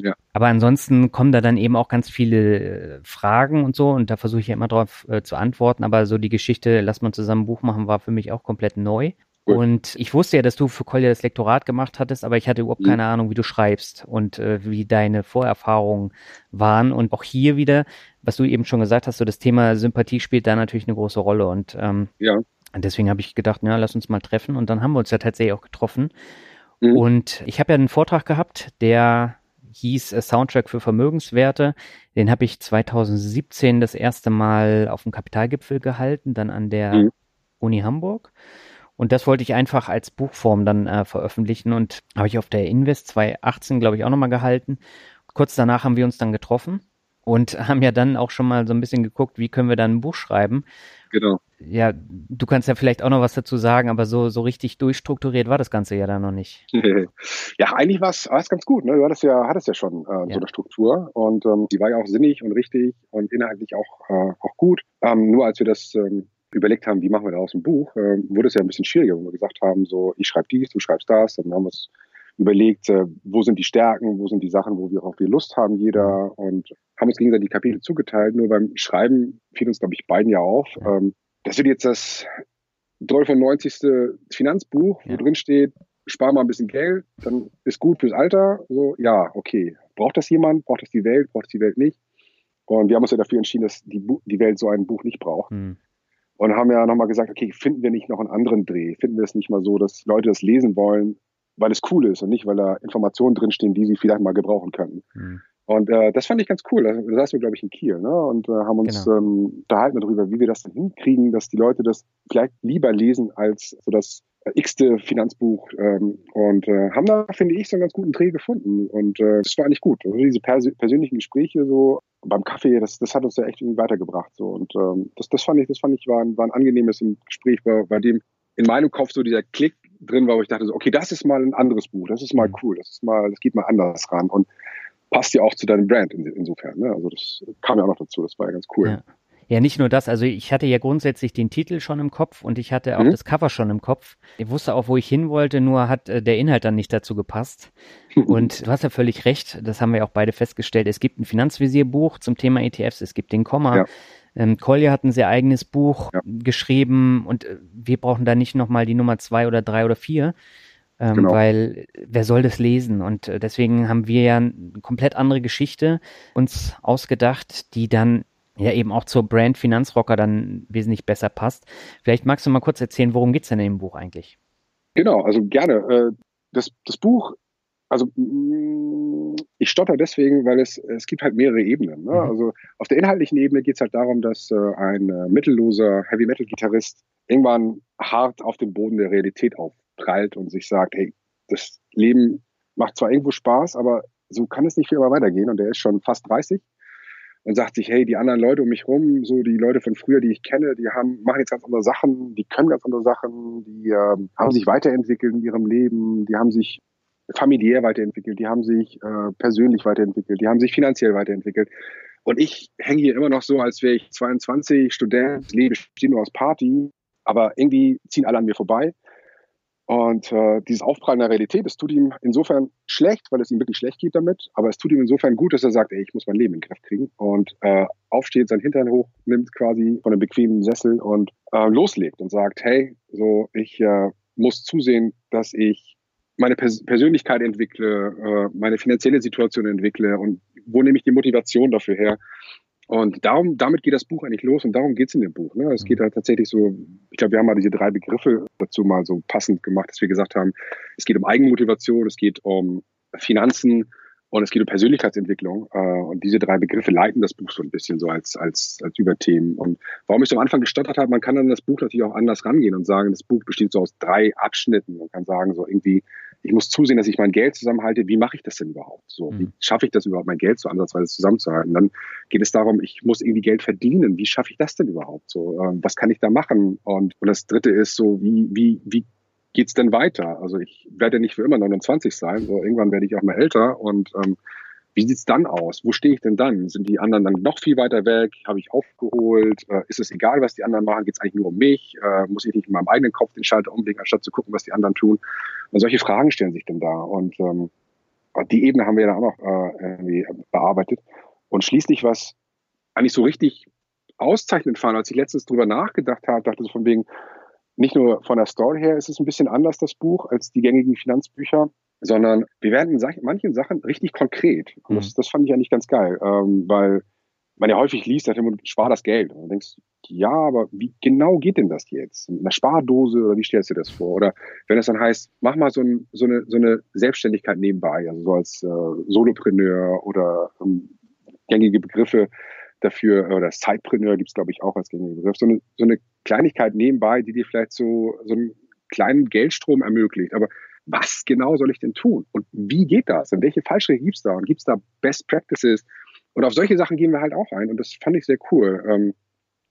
Ja. Aber ansonsten kommen da dann eben auch ganz viele äh, Fragen und so und da versuche ich ja immer drauf äh, zu antworten. Aber so die Geschichte, lass mal zusammen ein Buch machen, war für mich auch komplett neu. Und ich wusste ja, dass du für Kolja das Lektorat gemacht hattest, aber ich hatte überhaupt mhm. keine Ahnung, wie du schreibst und äh, wie deine Vorerfahrungen waren. Und auch hier wieder, was du eben schon gesagt hast, so das Thema Sympathie spielt da natürlich eine große Rolle. Und ähm, ja. deswegen habe ich gedacht, ja, lass uns mal treffen. Und dann haben wir uns ja tatsächlich auch getroffen. Mhm. Und ich habe ja einen Vortrag gehabt, der hieß äh, Soundtrack für Vermögenswerte. Den habe ich 2017 das erste Mal auf dem Kapitalgipfel gehalten, dann an der mhm. Uni Hamburg. Und das wollte ich einfach als Buchform dann äh, veröffentlichen und habe ich auf der Invest 2018, glaube ich, auch nochmal gehalten. Kurz danach haben wir uns dann getroffen und *laughs* haben ja dann auch schon mal so ein bisschen geguckt, wie können wir dann ein Buch schreiben. Genau. Ja, du kannst ja vielleicht auch noch was dazu sagen, aber so, so richtig durchstrukturiert war das Ganze ja dann noch nicht. *laughs* ja, eigentlich war es ganz gut. Ne? Du hattest ja, hattest ja schon äh, ja. so eine Struktur und ähm, die war ja auch sinnig und richtig und inhaltlich auch, äh, auch gut. Ähm, nur als wir das ähm, überlegt haben, wie machen wir daraus ein Buch, äh, wurde es ja ein bisschen schwieriger, wo wir gesagt haben, so, ich schreibe dies, du schreibst das. Dann haben wir uns überlegt, äh, wo sind die Stärken, wo sind die Sachen, wo wir auch wir Lust haben, jeder und haben uns gegenseitig die Kapitel zugeteilt. Nur beim Schreiben fiel uns, glaube ich, beiden ja auf. Ähm, das wird jetzt das 93. Finanzbuch, wo ja. drin steht, spar mal ein bisschen Geld, dann ist gut fürs Alter. So, ja, okay. Braucht das jemand? Braucht das die Welt? Braucht es die Welt nicht? Und wir haben uns ja dafür entschieden, dass die, die Welt so ein Buch nicht braucht. Mhm und haben ja nochmal gesagt, okay, finden wir nicht noch einen anderen Dreh? Finden wir es nicht mal so, dass Leute das lesen wollen, weil es cool ist und nicht, weil da Informationen drinstehen, die sie vielleicht mal gebrauchen könnten. Mhm. Und äh, das fand ich ganz cool. Da saßen wir, glaube ich, in Kiel ne? und äh, haben uns genau. ähm, unterhalten darüber, wie wir das dann hinkriegen, dass die Leute das vielleicht lieber lesen als so das x-te Finanzbuch ähm, und äh, haben da, finde ich, so einen ganz guten Dreh gefunden. Und äh, das war eigentlich gut. Also diese pers persönlichen Gespräche so beim Kaffee, das, das hat uns ja echt irgendwie weitergebracht. So. Und ähm, das, das fand ich, das fand ich war, ein, war ein angenehmes Gespräch, bei, bei dem in meinem Kopf so dieser Klick drin war, wo ich dachte, so, okay, das ist mal ein anderes Buch, das ist mal mhm. cool, das ist mal, das geht mal anders ran und passt ja auch zu deinem Brand in, insofern. Ne? Also das kam ja auch noch dazu, das war ja ganz cool. Ja. Ja, nicht nur das. Also ich hatte ja grundsätzlich den Titel schon im Kopf und ich hatte auch mhm. das Cover schon im Kopf. Ich wusste auch, wo ich hin wollte, nur hat äh, der Inhalt dann nicht dazu gepasst. *laughs* Und du hast ja völlig recht, das haben wir auch beide festgestellt. Es gibt ein Finanzvisierbuch zum Thema ETFs, es gibt den Komma. Ja. Ähm, Kolja hat ein sehr eigenes Buch ja. geschrieben und äh, wir brauchen da nicht nochmal die Nummer zwei oder drei oder vier. Ähm, genau. Weil wer soll das lesen? Und äh, deswegen haben wir ja eine komplett andere Geschichte uns ausgedacht, die dann ja eben auch zur Brand Finanzrocker dann wesentlich besser passt. Vielleicht magst du mal kurz erzählen, worum geht es denn in dem Buch eigentlich? Genau, also gerne. Äh, das, das Buch, also mm, ich stotter deswegen, weil es, es gibt halt mehrere Ebenen. Ne? Mhm. Also auf der inhaltlichen Ebene geht es halt darum, dass äh, ein äh, mittelloser Heavy-Metal-Gitarrist irgendwann hart auf den Boden der Realität aufprallt und sich sagt, hey, das Leben macht zwar irgendwo Spaß, aber so kann es nicht für immer weitergehen. Und er ist schon fast 30 und sagt sich, hey, die anderen Leute um mich rum, so die Leute von früher, die ich kenne, die haben, machen jetzt ganz andere Sachen, die können ganz andere Sachen, die äh, haben sich weiterentwickelt in ihrem Leben, die haben sich familiär weiterentwickelt, die haben sich äh, persönlich weiterentwickelt, die haben sich finanziell weiterentwickelt. Und ich hänge hier immer noch so, als wäre ich 22, Student, lebe besteht nur aus Party, aber irgendwie ziehen alle an mir vorbei. Und äh, dieses Aufprallen der Realität, das tut ihm insofern schlecht, weil es ihm wirklich schlecht geht damit, aber es tut ihm insofern gut, dass er sagt, ey, ich muss mein Leben in den Griff kriegen. Und äh, aufsteht, sein Hintern hoch, nimmt quasi von einem bequemen Sessel und äh, loslegt und sagt, hey, so ich äh, muss zusehen, dass ich meine Pers Persönlichkeit entwickle, äh, meine finanzielle Situation entwickle. Und wo nehme ich die Motivation dafür her? Und darum, damit geht das Buch eigentlich los und darum geht es in dem Buch. Ne? Es geht halt tatsächlich so, ich glaube, wir haben mal diese drei Begriffe dazu mal so passend gemacht, dass wir gesagt haben, es geht um Eigenmotivation, es geht um Finanzen und es geht um Persönlichkeitsentwicklung. Äh, und diese drei Begriffe leiten das Buch so ein bisschen so als, als, als Überthemen. Und warum ich so am Anfang gestottert habe, man kann dann das Buch natürlich auch anders rangehen und sagen, das Buch besteht so aus drei Abschnitten. Man kann sagen, so irgendwie, ich muss zusehen, dass ich mein Geld zusammenhalte. Wie mache ich das denn überhaupt? So, wie mhm. schaffe ich das überhaupt, mein Geld so ansatzweise zusammenzuhalten? Dann geht es darum, ich muss irgendwie Geld verdienen. Wie schaffe ich das denn überhaupt? So, ähm, was kann ich da machen? Und, und das dritte ist so, wie, wie, wie geht's denn weiter? Also ich werde nicht für immer 29 sein, so irgendwann werde ich auch mal älter und ähm, wie sieht's dann aus? Wo stehe ich denn dann? Sind die anderen dann noch viel weiter weg? Habe ich aufgeholt? Äh, ist es egal, was die anderen machen? Geht's eigentlich nur um mich? Äh, muss ich nicht in meinem eigenen Kopf den Schalter umlegen, anstatt zu gucken, was die anderen tun? Und solche Fragen stellen sich dann da. Und ähm, die Ebene haben wir dann auch noch äh, irgendwie bearbeitet. Und schließlich, was eigentlich so richtig auszeichnend fand, als ich letztens drüber nachgedacht habe, dachte so von wegen, nicht nur von der Story her ist es ein bisschen anders, das Buch, als die gängigen Finanzbücher, sondern wir werden in manchen Sachen richtig konkret. Und das, mhm. das fand ich eigentlich ganz geil, ähm, weil man ja häufig liest, dass man spar das Geld. Und du denkst, ja, aber wie genau geht denn das jetzt? In einer Spardose oder wie stellst du dir das vor? Oder wenn es dann heißt, mach mal so, ein, so, eine, so eine Selbstständigkeit nebenbei, also so als äh, Solopreneur oder ähm, gängige Begriffe dafür, oder Sidepreneur gibt es, glaube ich, auch als gängiger Begriff, so eine, so eine Kleinigkeit nebenbei, die dir vielleicht so, so einen kleinen Geldstrom ermöglicht. Aber was genau soll ich denn tun? Und wie geht das? Und welche Fallschritte gibt es da? Und gibt es da Best Practices? Und auf solche Sachen gehen wir halt auch ein. Und das fand ich sehr cool. Ähm,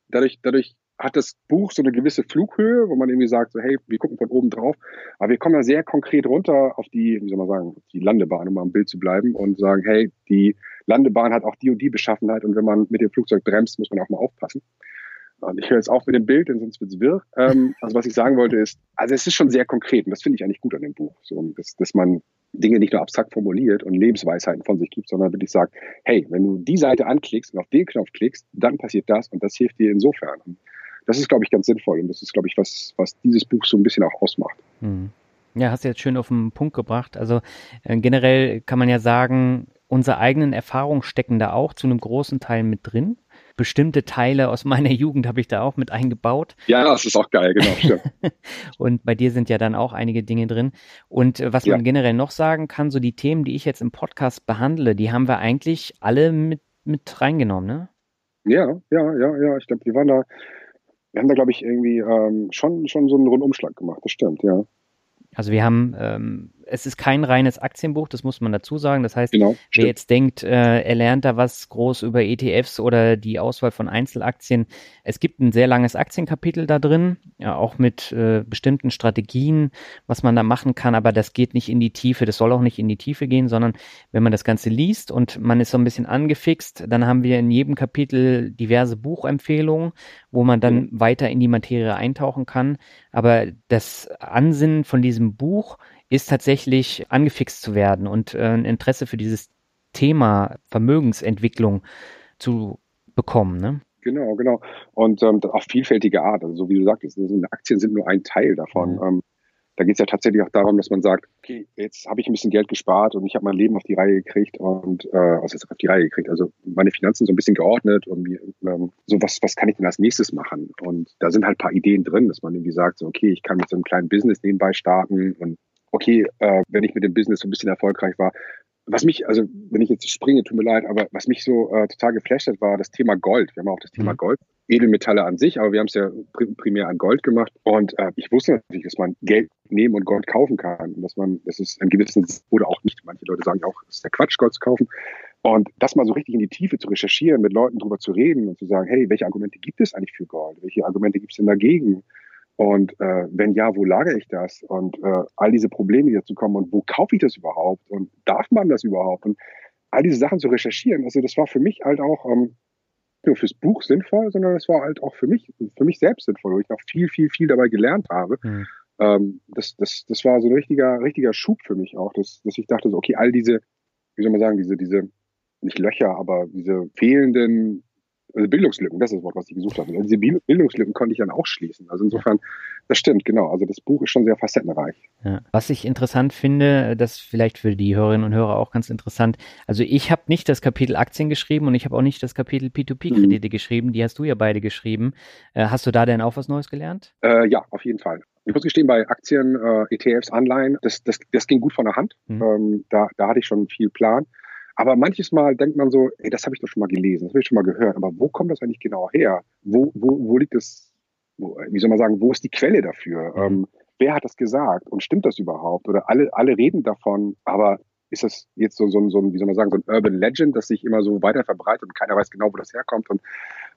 dadurch, dadurch hat das Buch so eine gewisse Flughöhe, wo man irgendwie sagt, so, hey, wir gucken von oben drauf. Aber wir kommen da sehr konkret runter auf die, wie soll man sagen, die Landebahn, um mal im Bild zu bleiben und sagen, hey, die Landebahn hat auch die und die Beschaffenheit und wenn man mit dem Flugzeug bremst, muss man auch mal aufpassen. Und ich höre jetzt auf mit dem Bild, denn sonst wird es wirr. Ähm, *laughs* also was ich sagen wollte ist, also es ist schon sehr konkret und das finde ich eigentlich gut an dem Buch, so, dass, dass man Dinge nicht nur abstrakt formuliert und Lebensweisheiten von sich gibt, sondern wirklich sagt, hey, wenn du die Seite anklickst und auf den Knopf klickst, dann passiert das und das hilft dir insofern. Und das ist, glaube ich, ganz sinnvoll und das ist, glaube ich, was, was dieses Buch so ein bisschen auch ausmacht. Hm. Ja, hast du jetzt schön auf den Punkt gebracht. Also äh, generell kann man ja sagen, unsere eigenen Erfahrungen stecken da auch zu einem großen Teil mit drin. Bestimmte Teile aus meiner *laughs* Jugend habe ich da auch mit eingebaut. Ja, das ist auch geil, genau. Stimmt. *laughs* und bei dir sind ja dann auch einige Dinge drin. Und äh, was ja. man generell noch sagen kann, so die Themen, die ich jetzt im Podcast behandle, die haben wir eigentlich alle mit, mit reingenommen, ne? Ja, ja, ja, ja. Ich glaube, die waren da, wir haben da, glaube ich, irgendwie ähm, schon, schon so einen Rundumschlag gemacht. Das stimmt, ja. Also wir haben, ähm, es ist kein reines Aktienbuch, das muss man dazu sagen. Das heißt, genau, wer jetzt denkt, äh, er lernt da was groß über ETFs oder die Auswahl von Einzelaktien, es gibt ein sehr langes Aktienkapitel da drin, ja, auch mit äh, bestimmten Strategien, was man da machen kann, aber das geht nicht in die Tiefe, das soll auch nicht in die Tiefe gehen, sondern wenn man das Ganze liest und man ist so ein bisschen angefixt, dann haben wir in jedem Kapitel diverse Buchempfehlungen, wo man dann mhm. weiter in die Materie eintauchen kann. Aber das Ansinnen von diesem Buch ist tatsächlich angefixt zu werden und äh, ein Interesse für dieses Thema Vermögensentwicklung zu bekommen. Ne? Genau, genau. Und ähm, auf vielfältige Art. Also so wie du sagtest, Aktien sind nur ein Teil davon. Mhm. Ähm, da geht es ja tatsächlich auch darum, dass man sagt, okay, jetzt habe ich ein bisschen Geld gespart und ich habe mein Leben auf die Reihe gekriegt und äh, ist auf die Reihe gekriegt? Also meine Finanzen so ein bisschen geordnet und ähm, so was, was kann ich denn als nächstes machen? Und da sind halt ein paar Ideen drin, dass man irgendwie sagt, so, okay, ich kann mit so einem kleinen Business nebenbei starten und okay, äh, wenn ich mit dem Business so ein bisschen erfolgreich war, was mich, also wenn ich jetzt springe, tut mir leid, aber was mich so äh, total geflasht hat, war das Thema Gold. Wir haben auch das Thema mhm. Gold, Edelmetalle an sich, aber wir haben es ja primär an Gold gemacht. Und äh, ich wusste natürlich, dass man Geld nehmen und Gold kaufen kann. Und dass man, das ist ein gewissen, oder auch nicht. Manche Leute sagen auch, es ist der Quatsch, Gold zu kaufen. Und das mal so richtig in die Tiefe zu recherchieren, mit Leuten drüber zu reden und zu sagen, hey, welche Argumente gibt es eigentlich für Gold? Welche Argumente gibt es denn dagegen? Und äh, wenn ja, wo lagere ich das? Und äh, all diese Probleme, die dazu kommen und wo kaufe ich das überhaupt? Und darf man das überhaupt? Und all diese Sachen zu recherchieren, also das war für mich halt auch ähm, nicht nur fürs Buch sinnvoll, sondern es war halt auch für mich, für mich selbst sinnvoll, wo ich noch viel, viel, viel dabei gelernt habe. Mhm. Ähm, das, das, das war so ein richtiger, richtiger Schub für mich auch, dass, dass ich dachte, so, okay, all diese, wie soll man sagen, diese, diese, nicht Löcher, aber diese fehlenden also Bildungslücken, das ist das Wort, was ich gesucht habe. Und diese Bildungslücken konnte ich dann auch schließen. Also insofern, das stimmt, genau. Also das Buch ist schon sehr facettenreich. Ja. Was ich interessant finde, das vielleicht für die Hörerinnen und Hörer auch ganz interessant. Also ich habe nicht das Kapitel Aktien geschrieben und ich habe auch nicht das Kapitel P2P-Kredite mhm. geschrieben. Die hast du ja beide geschrieben. Äh, hast du da denn auch was Neues gelernt? Äh, ja, auf jeden Fall. Ich muss gestehen, bei Aktien, äh, ETFs, Anleihen, das, das, das ging gut von der Hand. Mhm. Ähm, da, da hatte ich schon viel Plan. Aber manches Mal denkt man so, ey, das habe ich doch schon mal gelesen, das habe ich schon mal gehört. Aber wo kommt das eigentlich genau her? Wo, wo, wo liegt das, wo, wie soll man sagen, wo ist die Quelle dafür? Mhm. Ähm, wer hat das gesagt? Und stimmt das überhaupt? Oder alle, alle reden davon, aber ist das jetzt so, so, so ein, wie soll man sagen, so ein Urban Legend, das sich immer so weiter verbreitet und keiner weiß genau, wo das herkommt. Und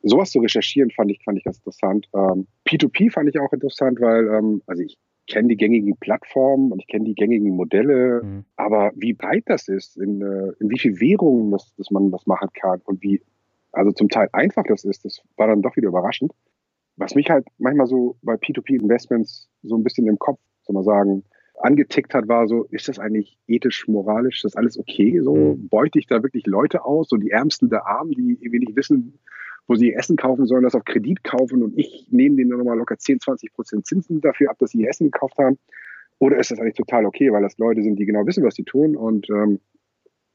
sowas zu recherchieren fand ich, fand ich ganz interessant. Ähm, P2P fand ich auch interessant, weil, ähm, also ich kenne die gängigen Plattformen und ich kenne die gängigen Modelle, mhm. aber wie breit das ist, in, äh, in wie viel Währungen das, dass man das machen kann und wie, also zum Teil einfach das ist, das war dann doch wieder überraschend. Was mich halt manchmal so bei P2P-Investments so ein bisschen im Kopf, soll man sagen, angetickt hat, war so, ist das eigentlich ethisch, moralisch, ist das alles okay? So mhm. beute ich da wirklich Leute aus, so die Ärmsten der Armen, die irgendwie nicht wissen, wo sie Essen kaufen sollen, das auf Kredit kaufen und ich nehme denen nochmal locker 10, 20 Prozent Zinsen dafür ab, dass sie ihr Essen gekauft haben? Oder ist das eigentlich total okay, weil das Leute sind, die genau wissen, was sie tun und ähm,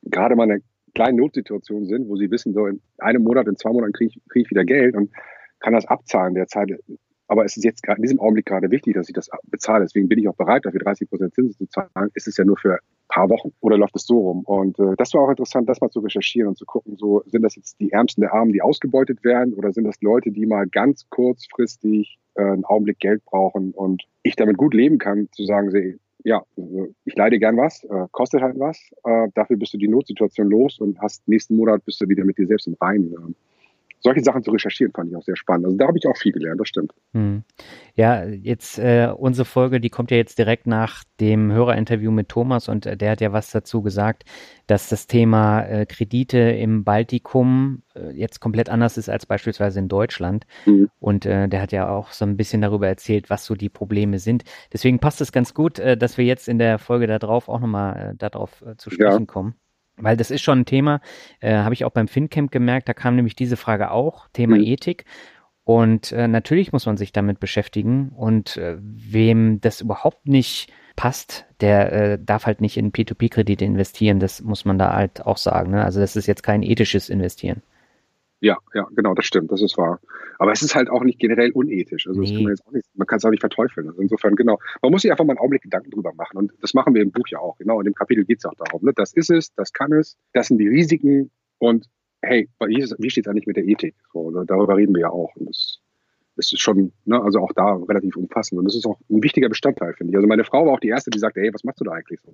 gerade mal eine kleine Notsituation sind, wo sie wissen, so in einem Monat, in zwei Monaten kriege ich, krieg ich wieder Geld und kann das abzahlen derzeit. Aber es ist jetzt gerade in diesem Augenblick gerade wichtig, dass ich das bezahle. Deswegen bin ich auch bereit, dafür 30 Prozent Zinsen zu zahlen. Ist es ja nur für ein paar Wochen oder läuft es so rum? Und äh, das war auch interessant, das mal zu recherchieren und zu gucken, so sind das jetzt die Ärmsten der Armen, die ausgebeutet werden oder sind das Leute, die mal ganz kurzfristig äh, einen Augenblick Geld brauchen und ich damit gut leben kann, zu sagen, sie, ja, ich leide gern was, äh, kostet halt was, äh, dafür bist du die Notsituation los und hast nächsten Monat bist du wieder mit dir selbst im Reinen solche Sachen zu recherchieren, fand ich auch sehr spannend. Also da habe ich auch viel gelernt, das stimmt. Hm. Ja, jetzt äh, unsere Folge, die kommt ja jetzt direkt nach dem Hörerinterview mit Thomas und äh, der hat ja was dazu gesagt, dass das Thema äh, Kredite im Baltikum äh, jetzt komplett anders ist als beispielsweise in Deutschland. Mhm. Und äh, der hat ja auch so ein bisschen darüber erzählt, was so die Probleme sind. Deswegen passt es ganz gut, dass wir jetzt in der Folge darauf auch nochmal äh, darauf zu sprechen ja. kommen. Weil das ist schon ein Thema, äh, habe ich auch beim FinCamp gemerkt, da kam nämlich diese Frage auch, Thema mhm. Ethik. Und äh, natürlich muss man sich damit beschäftigen. Und äh, wem das überhaupt nicht passt, der äh, darf halt nicht in P2P-Kredite investieren. Das muss man da halt auch sagen. Ne? Also das ist jetzt kein ethisches Investieren. Ja, ja, genau, das stimmt, das ist wahr. Aber es ist halt auch nicht generell unethisch. Also nee. man, man kann es auch nicht verteufeln. Also insofern, genau. Man muss sich einfach mal einen Augenblick Gedanken drüber machen. Und das machen wir im Buch ja auch. Genau, in dem Kapitel geht es auch darum. Ne? Das ist es, das kann es, das sind die Risiken. Und hey, wie, steht es eigentlich mit der Ethik? So, ne? Darüber reden wir ja auch. Und das, das ist schon, ne, also auch da relativ umfassend. Und das ist auch ein wichtiger Bestandteil, finde ich. Also meine Frau war auch die Erste, die sagte, hey, was machst du da eigentlich so?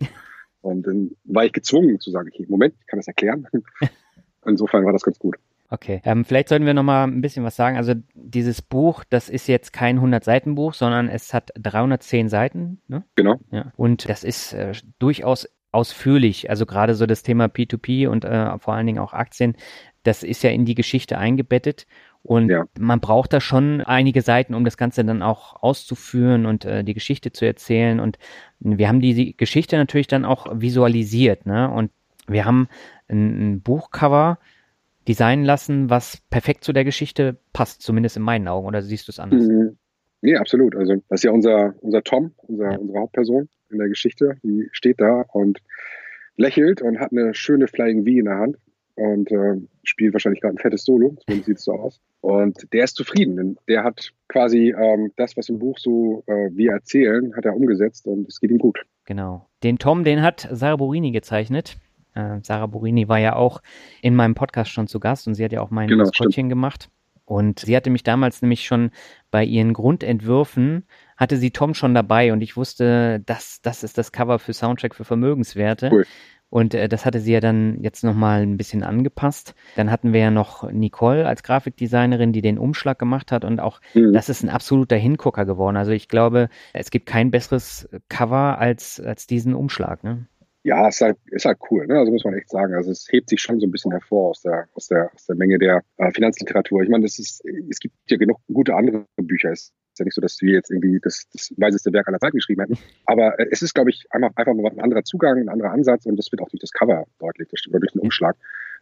Und dann war ich gezwungen zu sagen, okay, Moment, ich kann das erklären. *laughs* Insofern war das ganz gut. Okay, ähm, vielleicht sollten wir noch mal ein bisschen was sagen. Also dieses Buch, das ist jetzt kein 100-Seiten-Buch, sondern es hat 310 Seiten. Ne? Genau. Ja. Und das ist äh, durchaus ausführlich. Also gerade so das Thema P2P und äh, vor allen Dingen auch Aktien, das ist ja in die Geschichte eingebettet. Und ja. man braucht da schon einige Seiten, um das Ganze dann auch auszuführen und äh, die Geschichte zu erzählen. Und wir haben die Geschichte natürlich dann auch visualisiert. Ne? Und wir haben ein, ein Buchcover, designen lassen, was perfekt zu der Geschichte passt, zumindest in meinen Augen. Oder siehst du es anders? Mhm. Nee, absolut. Also das ist ja unser, unser Tom, unser, ja. unsere Hauptperson in der Geschichte. Die steht da und lächelt und hat eine schöne Flying V in der Hand und äh, spielt wahrscheinlich gerade ein fettes Solo, zumindest sieht es so aus. Und der ist zufrieden, denn der hat quasi ähm, das, was im Buch so äh, wir erzählen, hat er umgesetzt und es geht ihm gut. Genau. Den Tom, den hat Sarah Borini gezeichnet. Äh, Sarah Borini war ja auch in meinem Podcast schon zu Gast und sie hat ja auch mein genau, Maskottchen gemacht. Und sie hatte mich damals nämlich schon bei ihren Grundentwürfen, hatte sie Tom schon dabei und ich wusste, das, das ist das Cover für Soundtrack für Vermögenswerte. Cool. Und äh, das hatte sie ja dann jetzt nochmal ein bisschen angepasst. Dann hatten wir ja noch Nicole als Grafikdesignerin, die den Umschlag gemacht hat. Und auch mhm. das ist ein absoluter Hingucker geworden. Also ich glaube, es gibt kein besseres Cover als, als diesen Umschlag. Ne? Ja, ist halt, ist halt cool, ne? Also muss man echt sagen. Also es hebt sich schon so ein bisschen hervor aus der, aus der, aus der Menge der äh, Finanzliteratur. Ich meine, das ist, es gibt ja genug gute andere Bücher. Es ist ja nicht so, dass wir jetzt irgendwie das, das weiseste Werk aller Zeiten geschrieben hätten. Aber äh, es ist, glaube ich, einfach, einfach mal ein anderer Zugang, ein anderer Ansatz und das wird auch durch das Cover deutlich, das, oder durch den Umschlag.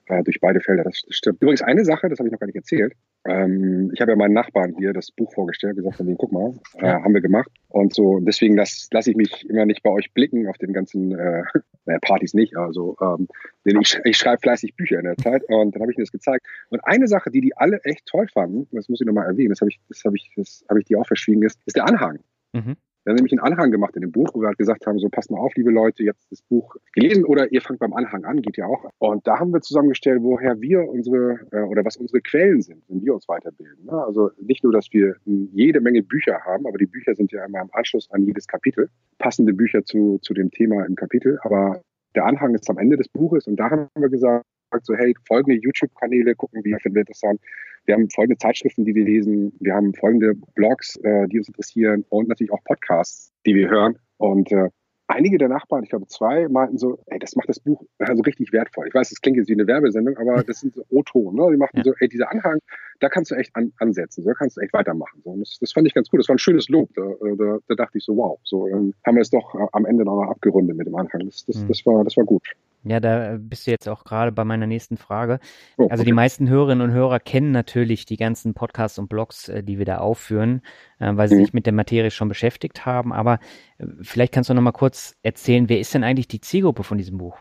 Äh, durch beide Felder. Das, das, stimmt. Übrigens eine Sache, das habe ich noch gar nicht erzählt. Ähm, ich habe ja meinen Nachbarn hier das Buch vorgestellt, gesagt von denen, guck mal, äh, haben wir gemacht. Und so, deswegen lasse lass ich mich immer nicht bei euch blicken auf den ganzen, äh, *laughs* naja, Partys nicht, also ähm, denn ich, ich schreibe fleißig Bücher in der Zeit und dann habe ich mir das gezeigt. Und eine Sache, die die alle echt toll fanden, das muss ich nochmal erwähnen, das habe ich, das habe ich, das habe ich dir auch verschwiegen, ist, ist der Anhang. Mhm. Wir haben nämlich einen Anhang gemacht in dem Buch, wo wir halt gesagt haben, so passt mal auf, liebe Leute, jetzt das Buch gelesen oder ihr fangt beim Anhang an, geht ja auch. Und da haben wir zusammengestellt, woher wir unsere äh, oder was unsere Quellen sind, wenn wir uns weiterbilden. Ne? Also nicht nur, dass wir jede Menge Bücher haben, aber die Bücher sind ja immer im Anschluss an jedes Kapitel, passende Bücher zu, zu dem Thema im Kapitel, aber der Anhang ist am Ende des Buches und da haben wir gesagt, so, hey, folgende YouTube-Kanäle gucken wir, finden wir interessant. Wir haben folgende Zeitschriften, die wir lesen. Wir haben folgende Blogs, äh, die uns interessieren und natürlich auch Podcasts, die wir hören. Und äh, einige der Nachbarn, ich glaube zwei, meinten so, ey, das macht das Buch also richtig wertvoll. Ich weiß, das klingt jetzt wie eine Werbesendung, aber *laughs* das sind so O-Ton. Ne? Die machten so, ey, dieser Anhang, da kannst du echt an, ansetzen, so, da kannst du echt weitermachen. So. Das, das fand ich ganz gut. Das war ein schönes Lob. Da, da, da dachte ich so, wow, so ähm, haben wir es doch äh, am Ende noch abgerundet mit dem Anhang. Das, das, mhm. das, war, das war gut. Ja, da bist du jetzt auch gerade bei meiner nächsten Frage. Oh, okay. Also die meisten Hörerinnen und Hörer kennen natürlich die ganzen Podcasts und Blogs, äh, die wir da aufführen, äh, weil sie mhm. sich mit der Materie schon beschäftigt haben. Aber äh, vielleicht kannst du noch mal kurz erzählen, wer ist denn eigentlich die Zielgruppe von diesem Buch?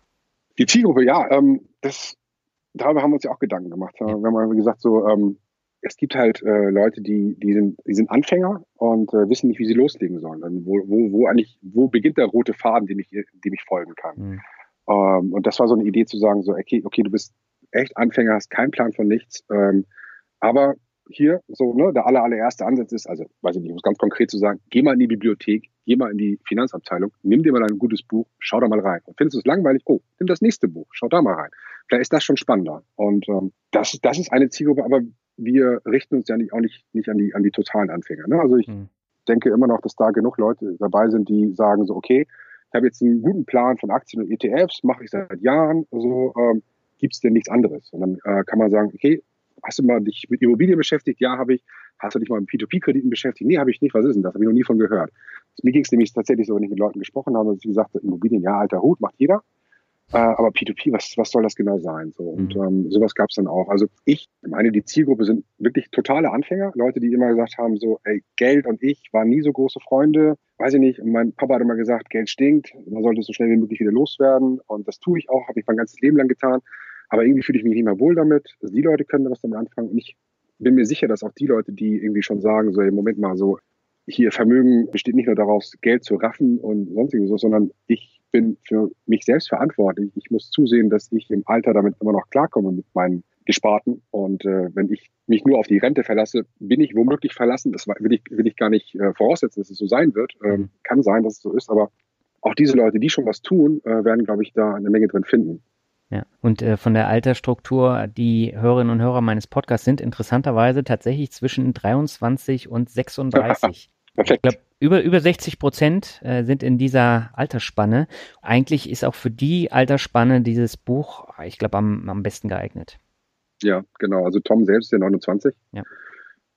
Die Zielgruppe, ja, ähm, das, darüber haben wir uns ja auch Gedanken gemacht. Ja. Wir haben gesagt, so, ähm, es gibt halt äh, Leute, die, die, sind, die sind Anfänger und äh, wissen nicht, wie sie loslegen sollen. Dann wo, wo, wo eigentlich, wo beginnt der rote Faden, dem ich, dem ich folgen kann? Mhm. Ähm, und das war so eine Idee zu sagen, so, okay, okay, du bist echt Anfänger, hast keinen Plan von nichts. Ähm, aber hier, so, ne, der aller, allererste Ansatz ist, also, weiß ich nicht, um es ganz konkret zu sagen, geh mal in die Bibliothek, geh mal in die Finanzabteilung, nimm dir mal ein gutes Buch, schau da mal rein. Und findest du es langweilig? Oh, nimm das nächste Buch, schau da mal rein. Vielleicht ist das schon spannender. Und ähm, das, das ist eine Zielgruppe, aber wir richten uns ja nicht, auch nicht, nicht an, die, an die totalen Anfänger. Ne? Also ich mhm. denke immer noch, dass da genug Leute dabei sind, die sagen so, okay, ich habe jetzt einen guten Plan von Aktien und ETFs, mache ich seit Jahren, so ähm, gibt es denn nichts anderes. Und dann äh, kann man sagen, okay, hast du mal dich mit Immobilien beschäftigt? Ja, habe ich. Hast du dich mal mit P2P-Krediten beschäftigt? Nee, habe ich nicht. Was ist denn das? Habe ich noch nie von gehört. Mir ging es nämlich tatsächlich so, wenn ich mit Leuten gesprochen habe, dass ich gesagt habe, Immobilien, ja, alter Hut, macht jeder. Äh, aber P2P, was, was soll das genau sein? So, und mhm. ähm, sowas gab es dann auch. Also ich meine, die Zielgruppe sind wirklich totale Anfänger, Leute, die immer gesagt haben, so, ey, Geld und ich waren nie so große Freunde. Weiß ich nicht, mein Papa hat immer gesagt, Geld stinkt, man sollte es so schnell wie möglich wieder loswerden. Und das tue ich auch, habe ich mein ganzes Leben lang getan. Aber irgendwie fühle ich mich nicht mehr wohl damit. Also die Leute können was damit anfangen. Und ich bin mir sicher, dass auch die Leute, die irgendwie schon sagen, so, im Moment mal so, hier Vermögen besteht nicht nur daraus, Geld zu raffen und sonstiges, sondern ich bin für mich selbst verantwortlich. Ich muss zusehen, dass ich im Alter damit immer noch klarkomme mit meinen Gesparten. Und äh, wenn ich mich nur auf die Rente verlasse, bin ich womöglich verlassen. Das will ich, will ich gar nicht äh, voraussetzen, dass es so sein wird. Ähm, kann sein, dass es so ist, aber auch diese Leute, die schon was tun, äh, werden, glaube ich, da eine Menge drin finden. Ja, und äh, von der Altersstruktur, die Hörerinnen und Hörer meines Podcasts sind interessanterweise tatsächlich zwischen 23 und 36. *laughs* Perfekt. Ich glaube, über, über 60 Prozent äh, sind in dieser Altersspanne. Eigentlich ist auch für die Altersspanne dieses Buch, ich glaube, am, am besten geeignet. Ja, genau. Also Tom selbst ist ja 29. Ja.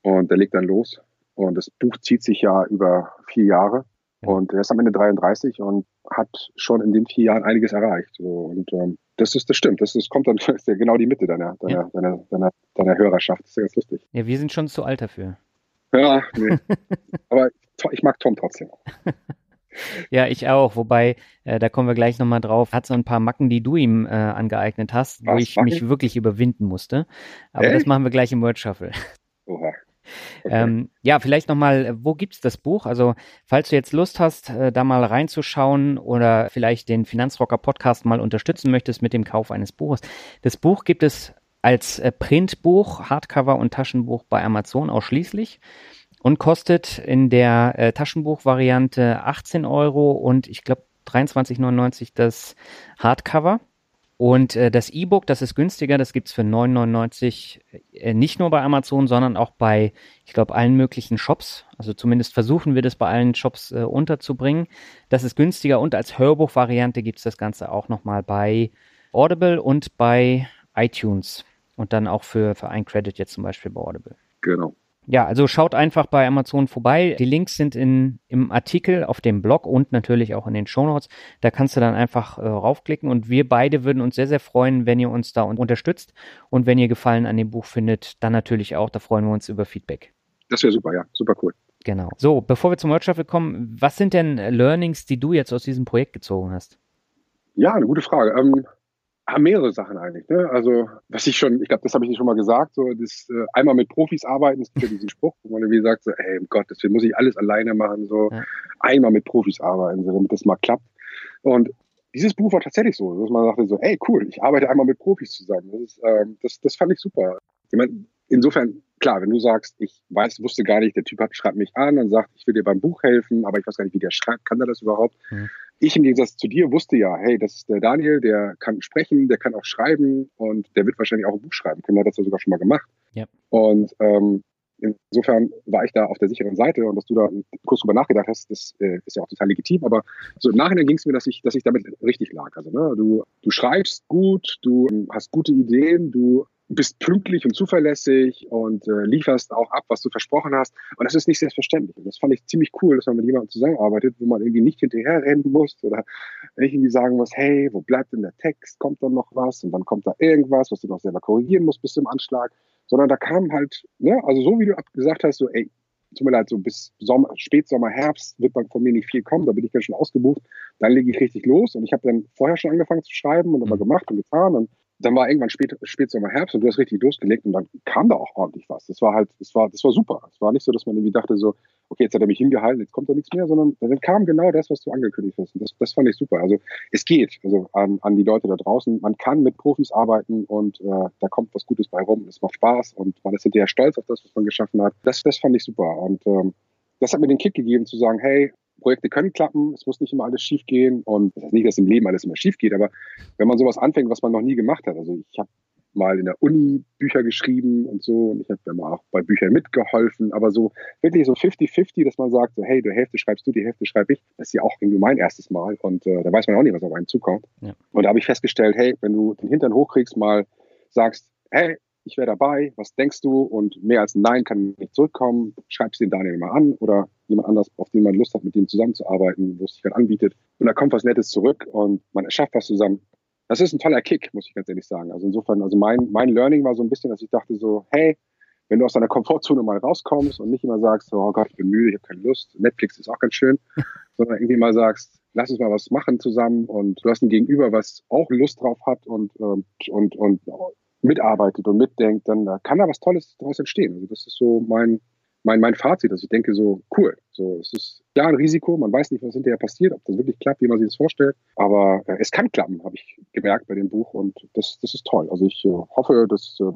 Und der legt dann los. Und das Buch zieht sich ja über vier Jahre. Ja. Und er ist am Ende 33 und hat schon in den vier Jahren einiges erreicht. Und ähm, das ist, das stimmt. Das, das kommt dann, *laughs* das ist ja genau die Mitte deiner, deiner, ja. deiner, deiner, deiner Hörerschaft. Das ist ja ganz lustig. Ja, wir sind schon zu alt dafür. Ja, nee. Aber ich mag Tom trotzdem. *laughs* Ja, ich auch. Wobei, äh, da kommen wir gleich nochmal drauf. Hat so ein paar Macken, die du ihm äh, angeeignet hast, Was, wo ich Macken? mich wirklich überwinden musste. Aber Echt? das machen wir gleich im Word Shuffle. Oha. *laughs* Okay. Ähm, ja, vielleicht nochmal, wo gibt's das Buch? Also, falls du jetzt Lust hast, äh, da mal reinzuschauen oder vielleicht den Finanzrocker Podcast mal unterstützen möchtest mit dem Kauf eines Buches. Das Buch gibt es als äh, Printbuch, Hardcover und Taschenbuch bei Amazon ausschließlich und kostet in der äh, Taschenbuchvariante 18 Euro und ich glaube 23,99 das Hardcover. Und äh, das E-Book, das ist günstiger, das gibt's für 9,99 äh, nicht nur bei Amazon, sondern auch bei, ich glaube, allen möglichen Shops. Also zumindest versuchen wir das bei allen Shops äh, unterzubringen. Das ist günstiger und als Hörbuchvariante gibt's das Ganze auch nochmal bei Audible und bei iTunes. Und dann auch für, für ein Credit jetzt zum Beispiel bei Audible. Genau. Ja, also schaut einfach bei Amazon vorbei. Die Links sind in, im Artikel auf dem Blog und natürlich auch in den Shownotes. Da kannst du dann einfach äh, raufklicken und wir beide würden uns sehr, sehr freuen, wenn ihr uns da unterstützt und wenn ihr Gefallen an dem Buch findet, dann natürlich auch. Da freuen wir uns über Feedback. Das wäre super, ja, super cool. Genau. So, bevor wir zum Workshop kommen, was sind denn Learnings, die du jetzt aus diesem Projekt gezogen hast? Ja, eine gute Frage. Ähm, mehrere Sachen eigentlich. Ne? Also, was ich schon, ich glaube, das habe ich schon mal gesagt, so das äh, einmal mit Profis arbeiten, gibt ja diesen Spruch, wo man irgendwie sagt, so, ey, um Gott, deswegen muss ich alles alleine machen, so ja. einmal mit Profis arbeiten, so, damit das mal klappt. Und dieses Buch war tatsächlich so, dass man sagte so, ey, cool, ich arbeite einmal mit Profis zusammen. Das, ist, ähm, das, das fand ich super. Ich mein, insofern, klar, wenn du sagst, ich weiß, wusste gar nicht, der Typ hat, schreibt mich an und sagt, ich will dir beim Buch helfen, aber ich weiß gar nicht, wie der schreibt, kann der das überhaupt? Mhm. Ich im Gegensatz zu dir wusste ja, hey, das ist der Daniel, der kann sprechen, der kann auch schreiben und der wird wahrscheinlich auch ein Buch schreiben können. Der hat das ja sogar schon mal gemacht. Ja. Und ähm, insofern war ich da auf der sicheren Seite und dass du da kurz drüber nachgedacht hast, das äh, ist ja auch total legitim. Aber so im Nachhinein ging es mir, dass ich, dass ich damit richtig lag. Also ne, du, du schreibst gut, du hast gute Ideen, du bist pünktlich und zuverlässig und äh, lieferst auch ab, was du versprochen hast. Und das ist nicht selbstverständlich. Und das fand ich ziemlich cool, dass man mit jemandem zusammenarbeitet, wo man irgendwie nicht hinterher rennen muss oder nicht irgendwie sagen muss, hey, wo bleibt denn der Text? Kommt dann noch was? Und dann kommt da irgendwas, was du noch selber korrigieren musst bis zum Anschlag. Sondern da kam halt, ne, also so wie du gesagt hast, so, ey, tut mir leid, so bis Sommer, Spätsommer, Herbst wird von mir nicht viel kommen, da bin ich dann schon ausgebucht. Dann lege ich richtig los und ich habe dann vorher schon angefangen zu schreiben und immer mhm. gemacht und getan und dann war irgendwann spät, Spätsommer, Herbst und du hast richtig losgelegt und dann kam da auch ordentlich was. Das war halt, das war, das war super. Es war nicht so, dass man irgendwie dachte so, okay, jetzt hat er mich hingehalten, jetzt kommt da nichts mehr, sondern dann kam genau das, was du angekündigt hast. Und das, das fand ich super. Also es geht, also an, an die Leute da draußen. Man kann mit Profis arbeiten und äh, da kommt was Gutes bei rum. Es macht Spaß und man ist hinterher stolz auf das, was man geschaffen hat. Das, das fand ich super. Und ähm, das hat mir den Kick gegeben zu sagen, hey, Projekte können klappen, es muss nicht immer alles schief gehen und das heißt nicht, dass im Leben alles immer schief geht, aber wenn man sowas anfängt, was man noch nie gemacht hat, also ich habe mal in der Uni Bücher geschrieben und so und ich habe ja mal auch bei Büchern mitgeholfen, aber so wirklich so 50-50, dass man sagt, so hey, die Hälfte schreibst du, die Hälfte schreibe ich, das ist ja auch irgendwie mein erstes Mal und äh, da weiß man auch nicht, was auf einen zukommt. Ja. Und da habe ich festgestellt, hey, wenn du den Hintern hochkriegst, mal sagst, hey, ich wäre dabei, was denkst du? Und mehr als ein Nein kann nicht zurückkommen. Schreibst den Daniel mal an oder jemand anders, auf den man Lust hat, mit dem zusammenzuarbeiten, wo es sich dann anbietet. Und da kommt was Nettes zurück und man erschafft was zusammen. Das ist ein toller Kick, muss ich ganz ehrlich sagen. Also insofern, also mein, mein Learning war so ein bisschen, dass ich dachte so, hey, wenn du aus deiner Komfortzone mal rauskommst und nicht immer sagst, oh Gott, ich bin müde, ich habe keine Lust, Netflix ist auch ganz schön, *laughs* sondern irgendwie mal sagst, lass uns mal was machen zusammen und du hast ein Gegenüber, was auch Lust drauf hat und, ähm, und, und mitarbeitet und mitdenkt, dann kann da was Tolles daraus entstehen. Also das ist so mein, mein, mein Fazit, dass ich denke so, cool, so, es ist ja ein Risiko, man weiß nicht, was hinterher passiert, ob das wirklich klappt, wie man sich das vorstellt, aber äh, es kann klappen, habe ich gemerkt bei dem Buch und das, das ist toll. Also ich äh, hoffe, dass, äh,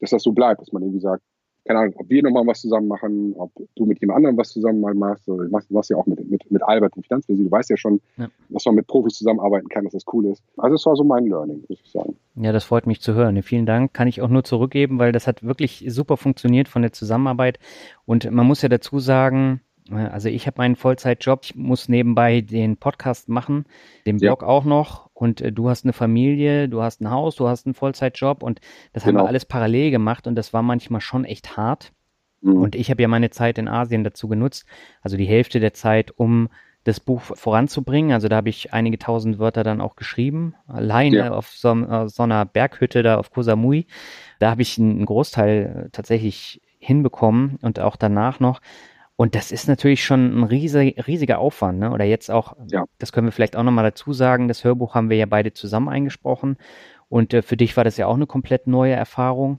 dass das so bleibt, dass man irgendwie sagt, keine Ahnung, ob wir nochmal was zusammen machen, ob du mit jemand anderem was zusammen mal machst. Du machst, ja auch mit, mit, mit Albert im Finanzvisier. Du weißt ja schon, ja. dass man mit Profis zusammenarbeiten kann, dass das cool ist. Also es war so mein Learning, muss ich sagen. Ja, das freut mich zu hören. Vielen Dank. Kann ich auch nur zurückgeben, weil das hat wirklich super funktioniert von der Zusammenarbeit. Und man muss ja dazu sagen, also ich habe meinen Vollzeitjob, ich muss nebenbei den Podcast machen, den Blog ja. auch noch und äh, du hast eine Familie, du hast ein Haus, du hast einen Vollzeitjob und das genau. haben wir alles parallel gemacht und das war manchmal schon echt hart. Mhm. Und ich habe ja meine Zeit in Asien dazu genutzt, also die Hälfte der Zeit, um das Buch voranzubringen. Also da habe ich einige tausend Wörter dann auch geschrieben, alleine ja. auf so, äh, so, einer Berghütte da auf Koh Samui. Da habe ich einen Großteil äh, tatsächlich hinbekommen und auch danach noch. Und das ist natürlich schon ein riesig, riesiger Aufwand. Ne? Oder jetzt auch, ja. das können wir vielleicht auch nochmal dazu sagen, das Hörbuch haben wir ja beide zusammen eingesprochen. Und äh, für dich war das ja auch eine komplett neue Erfahrung.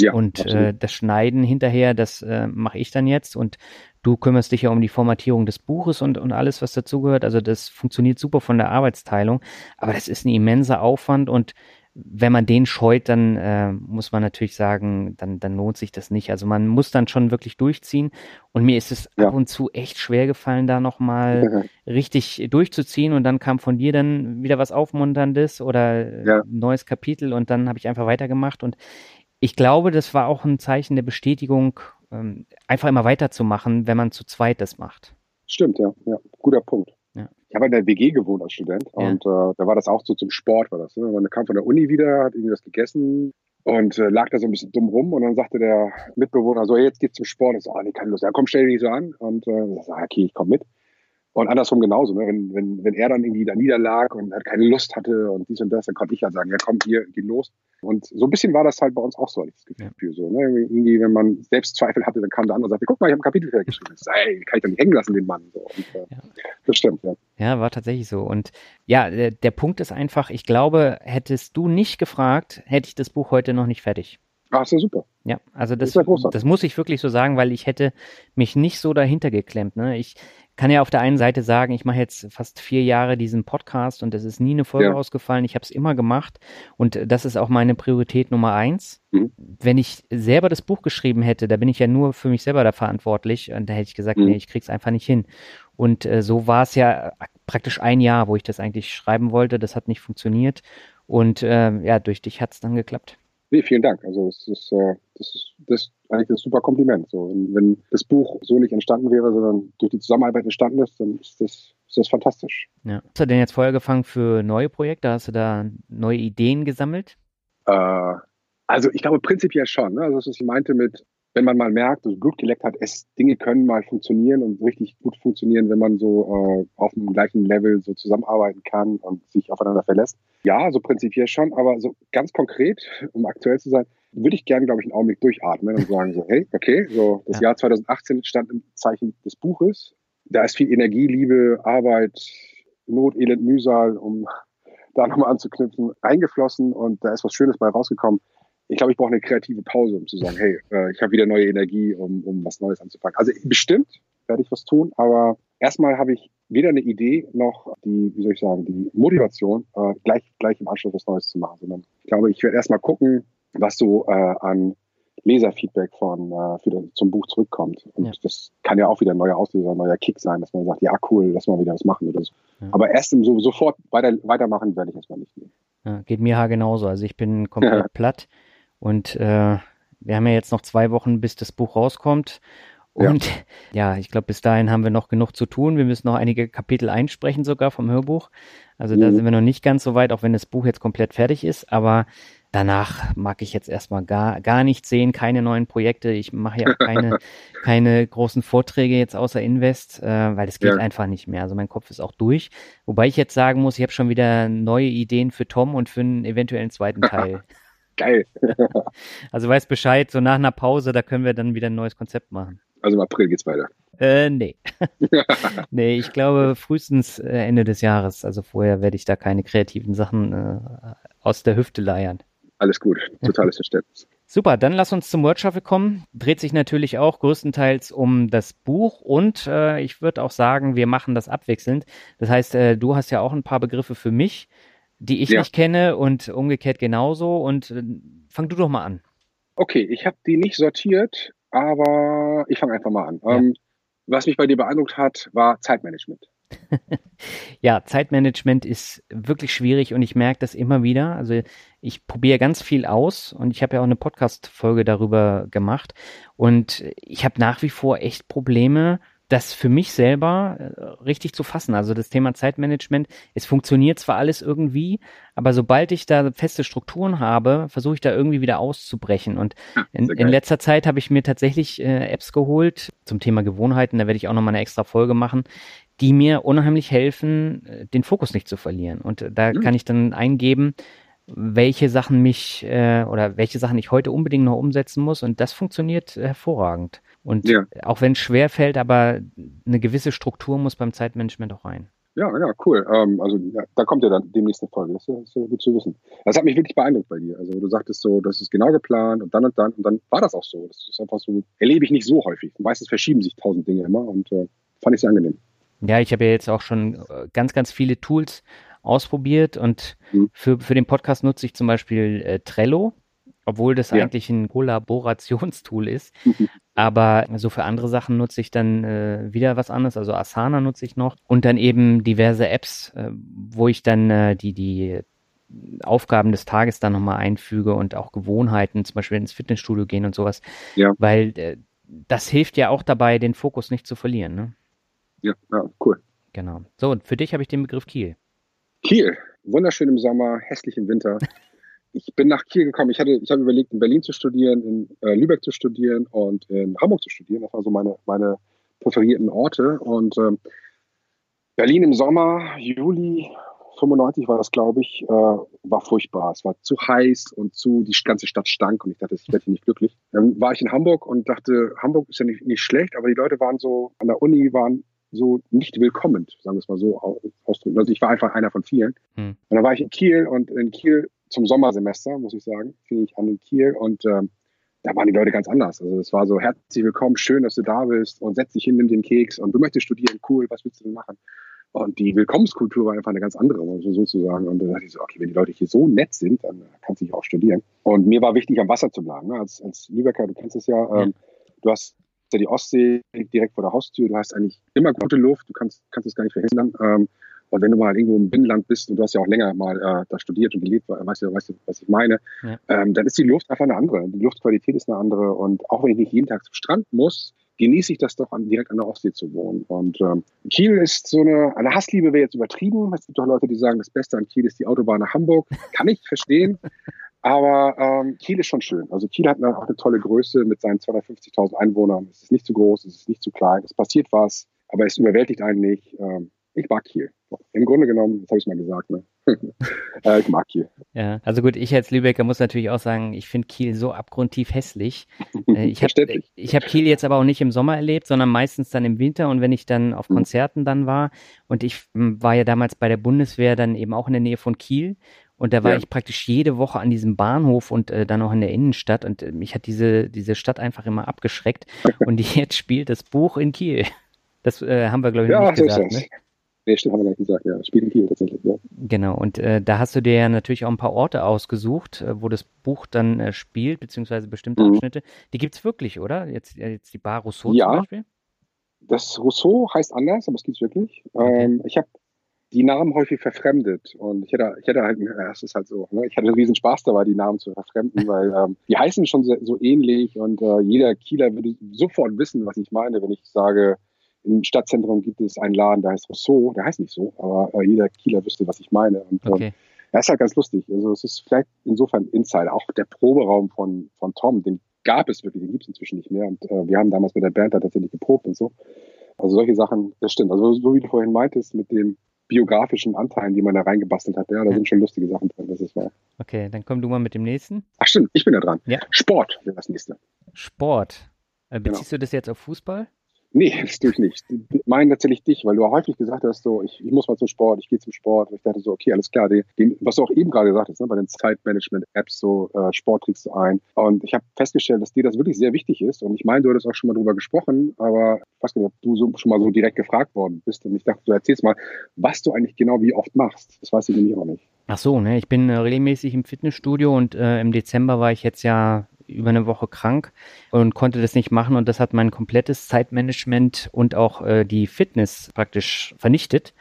Ja, und äh, das Schneiden hinterher, das äh, mache ich dann jetzt. Und du kümmerst dich ja um die Formatierung des Buches und, und alles, was dazugehört. Also das funktioniert super von der Arbeitsteilung. Aber das ist ein immenser Aufwand und wenn man den scheut, dann äh, muss man natürlich sagen, dann, dann lohnt sich das nicht. Also man muss dann schon wirklich durchziehen. Und mir ist es ja. ab und zu echt schwer gefallen, da nochmal ja. *laughs* richtig durchzuziehen. Und dann kam von dir dann wieder was Aufmunterndes oder ja. ein neues Kapitel und dann habe ich einfach weitergemacht. Und ich glaube, das war auch ein Zeichen der Bestätigung, ähm, einfach immer weiterzumachen, wenn man zu zweit das macht. Stimmt, ja, ja. Guter Punkt habe in der WG gewohnt als Student ja. und äh, da war das auch so zum Sport war das. Ne? Man kam von der Uni wieder, hat irgendwie was gegessen und äh, lag da so ein bisschen dumm rum und dann sagte der Mitbewohner so, hey, jetzt geht's zum Sport. Ich so, ah, nee, keine Lust. Ja, komm, stell dich so an. Und äh, ich so, okay, ich komm mit. Und andersrum genauso, ne? wenn, wenn, wenn er dann irgendwie da niederlag und halt keine Lust hatte und dies und das, dann konnte ich ja sagen, ja komm, hier, geh los. Und so ein bisschen war das halt bei uns auch so, das Gefühl. Ja. So, ne? Irgendwie, wenn man Selbstzweifel hatte, dann kam der andere und sagte, guck mal, ich habe ein Kapitel fertig geschrieben. Das ey, kann ich doch nicht hängen lassen, den Mann. So. Und, äh, ja. Das stimmt, ja. Ja, war tatsächlich so. Und ja, der, der Punkt ist einfach, ich glaube, hättest du nicht gefragt, hätte ich das Buch heute noch nicht fertig. Ach, ist ja super. Ja, also das, das, das, muss ich wirklich so sagen, weil ich hätte mich nicht so dahinter geklemmt. Ne? Ich, kann ja auf der einen Seite sagen, ich mache jetzt fast vier Jahre diesen Podcast und es ist nie eine Folge ja. ausgefallen. Ich habe es immer gemacht und das ist auch meine Priorität Nummer eins. Mhm. Wenn ich selber das Buch geschrieben hätte, da bin ich ja nur für mich selber da verantwortlich und da hätte ich gesagt, mhm. nee, ich krieg's einfach nicht hin. Und äh, so war es ja praktisch ein Jahr, wo ich das eigentlich schreiben wollte. Das hat nicht funktioniert und äh, ja, durch dich hat's dann geklappt. Nee, vielen Dank. Also es ist, äh, das ist das eigentlich ein super Kompliment. So, und wenn das Buch so nicht entstanden wäre, sondern durch die Zusammenarbeit entstanden ist, dann ist das, ist das fantastisch. Ja. Hast du denn jetzt Feuer gefangen für neue Projekte? Hast du da neue Ideen gesammelt? Äh, also ich glaube prinzipiell schon. Ne? Also das, was ich meinte mit, wenn man mal merkt, dass Blut geleckt hat, es, Dinge können mal funktionieren und richtig gut funktionieren, wenn man so äh, auf dem gleichen Level so zusammenarbeiten kann und sich aufeinander verlässt. Ja, so prinzipiell schon, aber so ganz konkret, um aktuell zu sein, würde ich gerne, glaube ich, einen Augenblick durchatmen und sagen so, hey, okay, so das ja. Jahr 2018 stand im Zeichen des Buches. Da ist viel Energie, Liebe, Arbeit, Not, Elend, Mühsal, um da nochmal anzuknüpfen, eingeflossen und da ist was Schönes bei rausgekommen ich glaube, ich brauche eine kreative Pause, um zu sagen, hey, äh, ich habe wieder neue Energie, um, um was Neues anzufangen. Also bestimmt werde ich was tun, aber erstmal habe ich weder eine Idee noch die, wie soll ich sagen, die Motivation, äh, gleich, gleich im Anschluss was Neues zu machen, sondern ich glaube, ich werde erstmal gucken, was so äh, an Leserfeedback von äh, für zum Buch zurückkommt. Und ja. das kann ja auch wieder ein neuer Auslöser, ein neuer Kick sein, dass man sagt, ja cool, lass mal wieder was machen oder so. Ja. Aber erst im, so, sofort weiter, weitermachen werde ich erstmal nicht. Ja, geht mir genauso. Also ich bin komplett platt. Und äh, wir haben ja jetzt noch zwei Wochen, bis das Buch rauskommt. Und ja, ja ich glaube, bis dahin haben wir noch genug zu tun. Wir müssen noch einige Kapitel einsprechen, sogar vom Hörbuch. Also mhm. da sind wir noch nicht ganz so weit, auch wenn das Buch jetzt komplett fertig ist. Aber danach mag ich jetzt erstmal gar, gar nichts sehen, keine neuen Projekte. Ich mache ja auch keine, *laughs* keine großen Vorträge jetzt außer Invest, äh, weil es geht ja. einfach nicht mehr. Also mein Kopf ist auch durch. Wobei ich jetzt sagen muss, ich habe schon wieder neue Ideen für Tom und für einen eventuellen zweiten Teil. *laughs* Geil. *laughs* also weißt Bescheid, so nach einer Pause, da können wir dann wieder ein neues Konzept machen. Also im April geht's weiter. Äh, nee. nee, ich glaube frühestens äh, Ende des Jahres. Also vorher werde ich da keine kreativen Sachen äh, aus der Hüfte leiern. Alles gut, totales *laughs* Verständnis. Super, dann lass uns zum Word Shuffle kommen. Dreht sich natürlich auch größtenteils um das Buch und äh, ich würde auch sagen, wir machen das abwechselnd. Das heißt, äh, du hast ja auch ein paar Begriffe für mich die ich ja. nicht kenne und umgekehrt genauso. Und äh, fang du doch mal an. Okay, ich habe die nicht sortiert, aber ich fange einfach mal an. Ja. Ähm, was mich bei dir beeindruckt hat, war Zeitmanagement. *laughs* ja, Zeitmanagement ist wirklich schwierig und ich merke das immer wieder. Also ich probiere ganz viel aus und ich habe ja auch eine Podcast-Folge darüber gemacht und ich habe nach wie vor echt Probleme, das für mich selber äh, richtig zu fassen. Also das Thema Zeitmanagement, es funktioniert zwar alles irgendwie, aber sobald ich da feste Strukturen habe, versuche ich da irgendwie wieder auszubrechen. Und in, in letzter Zeit habe ich mir tatsächlich äh, Apps geholt zum Thema Gewohnheiten, da werde ich auch nochmal eine extra Folge machen, die mir unheimlich helfen, äh, den Fokus nicht zu verlieren. Und äh, da mhm. kann ich dann eingeben, welche Sachen mich äh, oder welche Sachen ich heute unbedingt noch umsetzen muss. Und das funktioniert hervorragend. Und ja. auch wenn es schwer fällt, aber eine gewisse Struktur muss beim Zeitmanagement auch rein. Ja, ja, cool. Ähm, also ja, da kommt ja dann demnächst eine Folge. Das ist, das ist gut zu wissen. Das hat mich wirklich beeindruckt bei dir. Also du sagtest so, das ist genau geplant und dann und dann und dann war das auch so. Das ist einfach so, erlebe ich nicht so häufig. Meistens verschieben sich tausend Dinge immer und äh, fand ich sehr angenehm. Ja, ich habe ja jetzt auch schon äh, ganz, ganz viele Tools ausprobiert und mhm. für, für den Podcast nutze ich zum Beispiel äh, Trello obwohl das ja. eigentlich ein Kollaborationstool ist. Aber so für andere Sachen nutze ich dann äh, wieder was anderes. Also Asana nutze ich noch und dann eben diverse Apps, äh, wo ich dann äh, die, die Aufgaben des Tages dann nochmal einfüge und auch Gewohnheiten, zum Beispiel ins Fitnessstudio gehen und sowas. Ja. Weil äh, das hilft ja auch dabei, den Fokus nicht zu verlieren. Ne? Ja, ja, cool. Genau. So, und für dich habe ich den Begriff Kiel. Kiel, wunderschön im Sommer, hässlich im Winter. ich bin nach Kiel gekommen. Ich hatte, ich habe überlegt, in Berlin zu studieren, in äh, Lübeck zu studieren und in Hamburg zu studieren. Das waren so meine, meine präferierten Orte. Und ähm, Berlin im Sommer, Juli 95 war das, glaube ich, äh, war furchtbar. Es war zu heiß und zu, die ganze Stadt stank und ich dachte, ich werde hier nicht glücklich. Dann war ich in Hamburg und dachte, Hamburg ist ja nicht, nicht schlecht, aber die Leute waren so, an der Uni waren so nicht willkommen, sagen wir es mal so ausdrücken. Also ich war einfach einer von vielen. Hm. Und dann war ich in Kiel und in Kiel zum Sommersemester, muss ich sagen, fing ich an in Kiel und ähm, da waren die Leute ganz anders. Also es war so, herzlich willkommen, schön, dass du da bist und setz dich hin, nimm den Keks und du möchtest studieren, cool, was willst du denn machen? Und die Willkommenskultur war einfach eine ganz andere, sozusagen. Und da dachte ich so, okay, wenn die Leute hier so nett sind, dann kannst du hier auch studieren. Und mir war wichtig, am Wasser zu bleiben. Ne? Als, als Lübecker, du kennst es ja, ja. Ähm, du hast ja die Ostsee direkt vor der Haustür, du hast eigentlich immer gute Luft, du kannst, kannst es gar nicht verhindern. Ähm, und wenn du mal irgendwo im Binnenland bist und du hast ja auch länger mal äh, da studiert und gelebt, weißt du, weißt du, was ich meine, ja. ähm, dann ist die Luft einfach eine andere. Die Luftqualität ist eine andere. Und auch wenn ich nicht jeden Tag zum Strand muss, genieße ich das doch an, direkt an der Ostsee zu wohnen. Und ähm, Kiel ist so eine, eine Hassliebe wäre jetzt übertrieben. Es gibt auch Leute, die sagen, das Beste an Kiel ist die Autobahn nach Hamburg. Kann ich verstehen. Aber ähm, Kiel ist schon schön. Also Kiel hat eine, auch eine tolle Größe mit seinen 250.000 Einwohnern. Es ist nicht zu groß, es ist nicht zu klein, es passiert was, aber es überwältigt einen nicht. Ähm, ich mag Kiel. Im Grunde genommen, das habe ich mal gesagt, ne? *laughs* äh, ich mag Kiel. Ja, also gut, ich als Lübecker muss natürlich auch sagen, ich finde Kiel so abgrundtief hässlich. *laughs* Äh, ich habe hab Kiel jetzt aber auch nicht im Sommer erlebt, sondern meistens dann im Winter und wenn ich dann auf mhm. Konzerten dann war und ich war ja damals bei der Bundeswehr dann eben auch in der Nähe von Kiel und da war ja. ich praktisch jede Woche an diesem Bahnhof und äh, dann auch in der Innenstadt und äh, mich hat diese, diese Stadt einfach immer abgeschreckt *laughs* und jetzt spielt das Buch in Kiel. Das äh, haben wir, glaube ich, ja, nicht gesagt. Ne? Nee, stimmt, haben wir gar nicht gesagt, ja. Spielt in Kiel tatsächlich, ja. Genau, und äh, da hast du dir ja natürlich auch ein paar Orte ausgesucht, äh, wo das Buch dann äh, spielt, beziehungsweise bestimmte mhm. Abschnitte. Die gibt's wirklich, oder? Jetzt, jetzt die Bar Rousseau ja. zum Beispiel? Das Rousseau heißt anders, aber es gibt's wirklich. Okay. Ähm, ich habe die Namen häufig verfremdet und ich hätte, ich hätte halt, das ist halt so, ne? ich hatte einen riesen Spaß dabei, die Namen zu verfremden, *laughs* weil ähm, die heißen schon so, so ähnlich und äh, jeder Kieler würde sofort wissen, was ich meine, wenn ich sage, im Stadtzentrum gibt es einen Laden, der heißt Rousseau, der heißt nicht so, aber äh, jeder Kieler wüsste, was ich meine. Und ähm, okay. das ist halt ganz lustig. Also es ist vielleicht insofern Insider. Auch der Proberaum von, von Tom, den gab es wirklich, den gibt es inzwischen nicht mehr. Und äh, wir haben damals mit der Band da tatsächlich geprobt und so. Also solche Sachen, das stimmt. Also so wie du vorhin meintest, mit den biografischen Anteilen, die man da reingebastelt hat, ja, da ja. sind schon lustige Sachen drin, das ist wahr. Okay, dann komm du mal mit dem nächsten. Ach stimmt, ich bin da dran. Ja. Sport wäre das nächste. Sport. Äh, beziehst genau. du das jetzt auf Fußball? Nee, *laughs* das tue ich nicht. Meinen tatsächlich dich, weil du häufig gesagt hast, so, ich, ich muss mal zum Sport, ich gehe zum Sport. Und ich dachte so, okay, alles klar, die, die, was du auch eben gerade gesagt hast, ne, bei den Zeitmanagement-Apps, so äh, Sport kriegst du ein. Und ich habe festgestellt, dass dir das wirklich sehr wichtig ist. Und ich meine, du hattest auch schon mal drüber gesprochen, aber ich weiß nicht, ob du so, schon mal so direkt gefragt worden bist. Und ich dachte, du erzählst mal, was du eigentlich genau wie oft machst. Das weiß ich nämlich auch nicht. Ach so, ne, ich bin äh, regelmäßig im Fitnessstudio und äh, im Dezember war ich jetzt ja über eine Woche krank und konnte das nicht machen und das hat mein komplettes Zeitmanagement und auch äh, die Fitness praktisch vernichtet.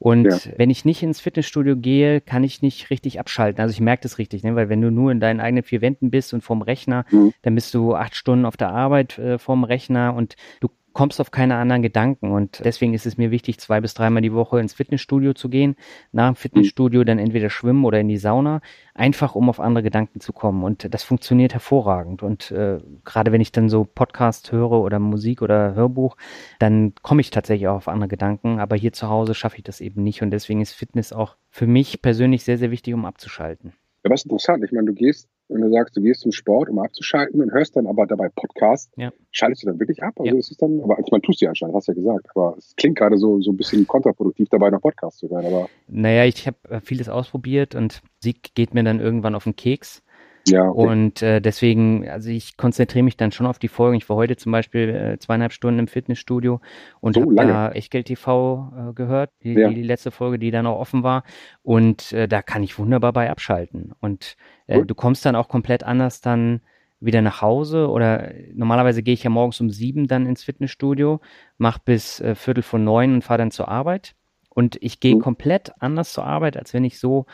Und ja. wenn ich nicht ins Fitnessstudio gehe, kann ich nicht richtig abschalten. Also ich merke das richtig, ne? weil wenn du nur in deinen eigenen vier Wänden bist und vorm Rechner, mhm. dann bist du acht Stunden auf der Arbeit äh, vorm Rechner und du kommst auf keine anderen Gedanken. Und deswegen ist es mir wichtig, zwei bis dreimal die Woche ins Fitnessstudio zu gehen. Nach dem Fitnessstudio dann entweder schwimmen oder in die Sauna, einfach um auf andere Gedanken zu kommen. Und das funktioniert hervorragend. Und äh, gerade wenn ich dann so Podcast höre oder Musik oder Hörbuch, dann komme ich tatsächlich auch auf andere Gedanken. Aber hier zu Hause schaffe ich das eben nicht. Und deswegen ist Fitness auch für mich persönlich sehr, sehr wichtig, um abzuschalten. Ja, was interessant. Ich meine, du gehst wenn du sagst, du gehst zum Sport, um abzuschalten und hörst dann aber dabei Podcast, ja. schaltest du dann wirklich ab? Also ja. ist es dann, aber ich meine, tust du ja anscheinend, hast du ja gesagt, aber es klingt gerade so, so ein bisschen kontraproduktiv dabei, noch Podcast zu hören. Aber naja, ich habe äh, vieles ausprobiert und Sieg geht mir dann irgendwann auf den Keks. Ja, okay. Und äh, deswegen, also ich konzentriere mich dann schon auf die Folgen. Ich war heute zum Beispiel äh, zweieinhalb Stunden im Fitnessstudio und so habe da Echtgeld TV äh, gehört, die, ja. die, die, letzte Folge, die dann auch offen war. Und äh, da kann ich wunderbar bei abschalten. Und äh, du kommst dann auch komplett anders dann wieder nach Hause oder normalerweise gehe ich ja morgens um sieben dann ins Fitnessstudio, mach bis äh, Viertel vor neun und fahre dann zur Arbeit. Und ich gehe mhm. komplett anders zur Arbeit, als wenn ich so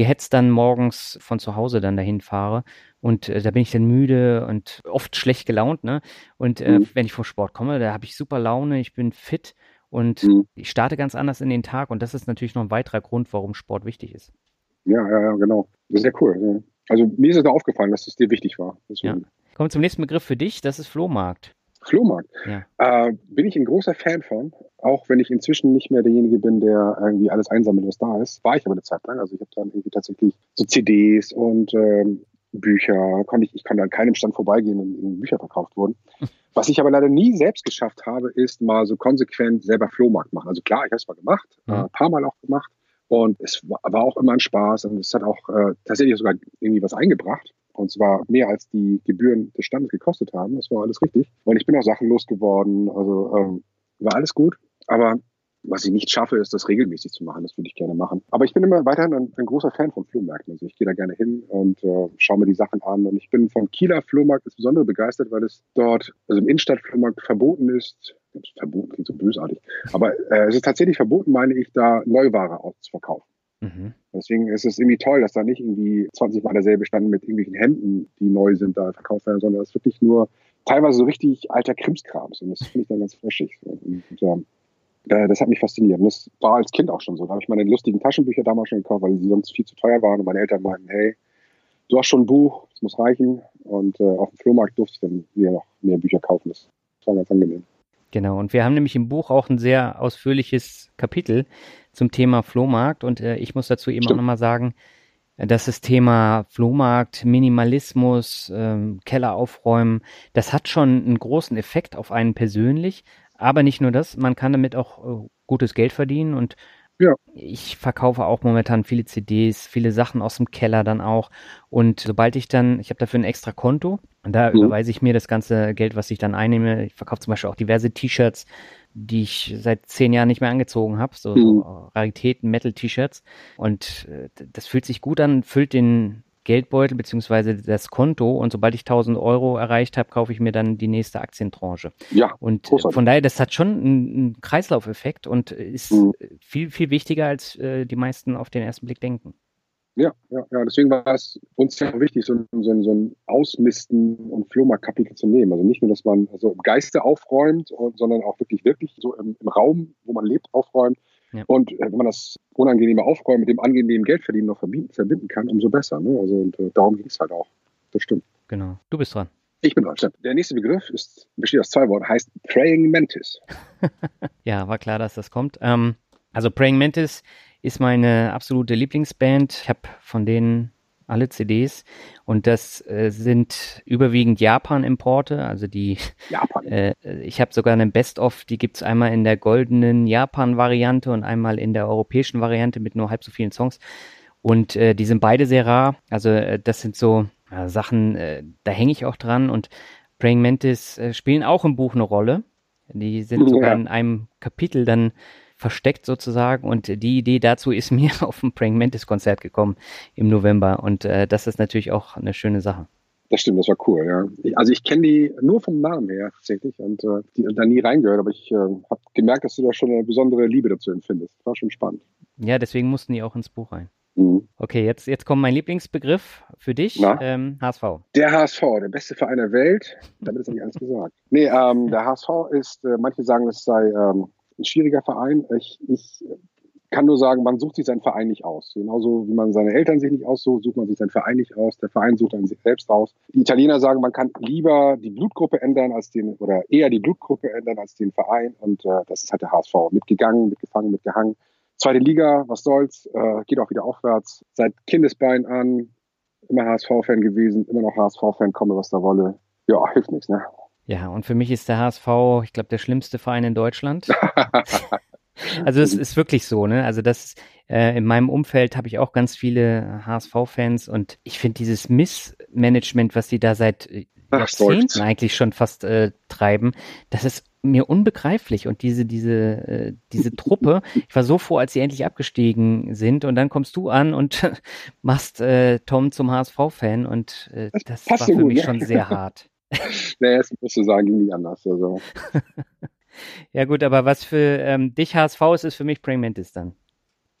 gehetzt dann morgens von zu Hause dann dahin fahre. Und äh, da bin ich dann müde und oft schlecht gelaunt, ne? Und äh, mhm. wenn ich vom Sport komme, da habe ich super Laune, ich bin fit und mhm. ich starte ganz anders in den Tag. Und das ist natürlich noch ein weiterer Grund, warum Sport wichtig ist. Ja, ja, ja, genau. Das ist ja cool. Ja. Also mir ist es da aufgefallen, dass es dir wichtig war. Ja. Kommen wir zum nächsten Begriff für dich, das ist Flohmarkt. Flohmarkt. Ja. Äh, bin ich ein großer Fan von, auch wenn ich inzwischen nicht mehr derjenige bin, der irgendwie alles einsammelt, was da ist. War ich aber eine Zeit lang. Also ich habe dann irgendwie tatsächlich so CDs und ähm, Bücher, konnte ich, ich konnte an keinem Stand vorbeigehen, in denen Bücher verkauft wurden. *laughs* Was ich aber leider nie selbst geschafft habe, ist mal so konsequent selber Flohmarkt machen. Also klar, ich habe es mal gemacht, mhm. ein paar Mal auch gemacht. Und es war auch immer ein Spaß und es hat auch äh, tatsächlich sogar irgendwie was eingebracht. Und zwar mehr als die Gebühren des Standes gekostet haben. Das war alles richtig. Und ich bin auch Sachen losgeworden. Also ähm, war alles gut. Aber was ich nicht schaffe, ist das regelmäßig zu machen. Das würde ich gerne machen. Aber ich bin immer weiterhin ein, ein großer Fan von Flohmärkten. Also ich gehe da gerne hin und äh, schaue mir die Sachen an. Und ich bin vom Kieler Flohmarkt insbesondere begeistert, weil es dort, also im Innenstadtflohmarkt verboten ist, verboten klingt so bösartig, aber äh, es ist tatsächlich verboten, meine ich, da Neuware auszuverkaufen. Mhm. Deswegen ist es irgendwie toll, dass da nicht irgendwie 20 Mal derselbe Stand mit irgendwelchen Hemden, die neu sind, da verkauft werden, sondern es ist wirklich nur teilweise so richtig alter Krimskrams. Und das finde ich dann ganz frischig. Und, und, äh, das hat mich fasziniert. Und das war als Kind auch schon so. Da habe ich meine lustigen Taschenbücher damals schon gekauft, weil sie sonst viel zu teuer waren. Und meine Eltern meinten, hey, du hast schon ein Buch, das muss reichen. Und äh, auf dem Flohmarkt durfte ich dann wieder noch mehr Bücher kaufen. Das war ganz angenehm. Genau, und wir haben nämlich im Buch auch ein sehr ausführliches Kapitel zum Thema Flohmarkt. Und äh, ich muss dazu eben Stimmt. auch nochmal sagen, dass das Thema Flohmarkt, Minimalismus, ähm, Keller aufräumen, das hat schon einen großen Effekt auf einen persönlich, aber nicht nur das, man kann damit auch äh, gutes Geld verdienen und ja. Ich verkaufe auch momentan viele CDs, viele Sachen aus dem Keller dann auch. Und sobald ich dann, ich habe dafür ein extra Konto, und da mhm. überweise ich mir das ganze Geld, was ich dann einnehme. Ich verkaufe zum Beispiel auch diverse T-Shirts, die ich seit zehn Jahren nicht mehr angezogen habe, so, mhm. so Raritäten, Metal-T-Shirts. Und äh, das fühlt sich gut an, füllt den Geldbeutel beziehungsweise das Konto und sobald ich 1000 Euro erreicht habe, kaufe ich mir dann die nächste Aktientranche. Ja. Und äh, großartig. von daher, das hat schon einen, einen Kreislaufeffekt und ist mhm. viel, viel wichtiger, als äh, die meisten auf den ersten Blick denken. Ja, ja, ja, deswegen war es uns ja wichtig, so, so, so ein Ausmisten und Flohmarktkapitel zu nehmen. Also nicht nur, dass man also im Geiste aufräumt, sondern auch wirklich, wirklich so im, im Raum, wo man lebt, aufräumt ja. Und äh, wenn man das unangenehme Aufräumen mit dem angenehmen Geldverdienen noch verbinden, verbinden kann, umso besser. Ne? Also und, äh, darum ging es halt auch. Das stimmt. Genau. Du bist dran. Ich bin dran. Der nächste Begriff ist, besteht aus zwei Worten, heißt Praying Mantis. *laughs* ja, war klar, dass das kommt. Ähm, also Praying Mantis ist meine absolute Lieblingsband. Ich habe von denen alle CDs. Und das äh, sind überwiegend Japan-Importe. Also die, Japan. *laughs* Äh, ich habe sogar eine Best-of, die gibt's einmal in der goldenen Japan-Variante und einmal in der europäischen Variante mit nur halb so vielen Songs. Und äh, die sind beide sehr rar. Also äh, das sind so äh, Sachen, äh, da hänge ich auch dran. Und Praying Mantis spielen auch im Buch eine Rolle. Die sind sogar in einem Kapitel dann versteckt sozusagen. Und die Idee dazu ist *laughs* mir auf dem Praying Mantis Konzert gekommen im November. Und äh, das ist natürlich auch eine schöne Sache. Das stimmt, das war cool, ja. Ich, also ich kenne die nur vom Namen her tatsächlich und äh, die da nie reingehört, aber ich äh, habe gemerkt, dass du da schon eine besondere Liebe dazu empfindest. War schon spannend. Ja, deswegen mussten die auch ins Buch rein. Mhm. Okay, jetzt, jetzt kommt mein Lieblingsbegriff für dich, ähm, HSV. Der HSV, der beste Verein der Welt. Damit ist nicht alles gesagt. Nee, ähm, der HSV ist, äh, manche sagen, es sei ähm, ein schwieriger Verein. Ich, ich kann nur sagen, man sucht sich seinen Verein nicht aus. Genauso wie man seine Eltern sich nicht aussucht, sucht man sich seinen Verein nicht aus. Der Verein sucht einen sich selbst aus. Die Italiener sagen, man kann lieber die Blutgruppe ändern als den, oder eher die Blutgruppe ändern als den Verein. Und äh, das ist halt der HSV. Mitgegangen, mitgefangen, mitgehangen. Zweite Liga, was soll's, äh, geht auch wieder aufwärts. Seit Kindesbein an, immer HSV-Fan gewesen, immer noch HSV-Fan, komme was da wolle. Ja, hilft nichts, ne? Ja, und für mich ist der HSV, ich glaube, der schlimmste Verein in Deutschland. *laughs* also es ist wirklich so, ne? Also das äh, in meinem Umfeld habe ich auch ganz viele HSV-Fans und ich finde dieses Missmanagement, was die da seit äh, Jahrzehnten eigentlich schon fast äh, treiben, das ist mir unbegreiflich und diese diese äh, diese Truppe, *laughs* ich war so froh, als sie endlich abgestiegen sind und dann kommst du an und *laughs* machst äh, Tom zum HSV-Fan und äh, das, das war für gut, mich ja. schon sehr hart. Naja, es muss so sagen, ging nicht anders. Also. *laughs* ja gut, aber was für ähm, dich HSV ist, ist für mich Praying Mantis dann.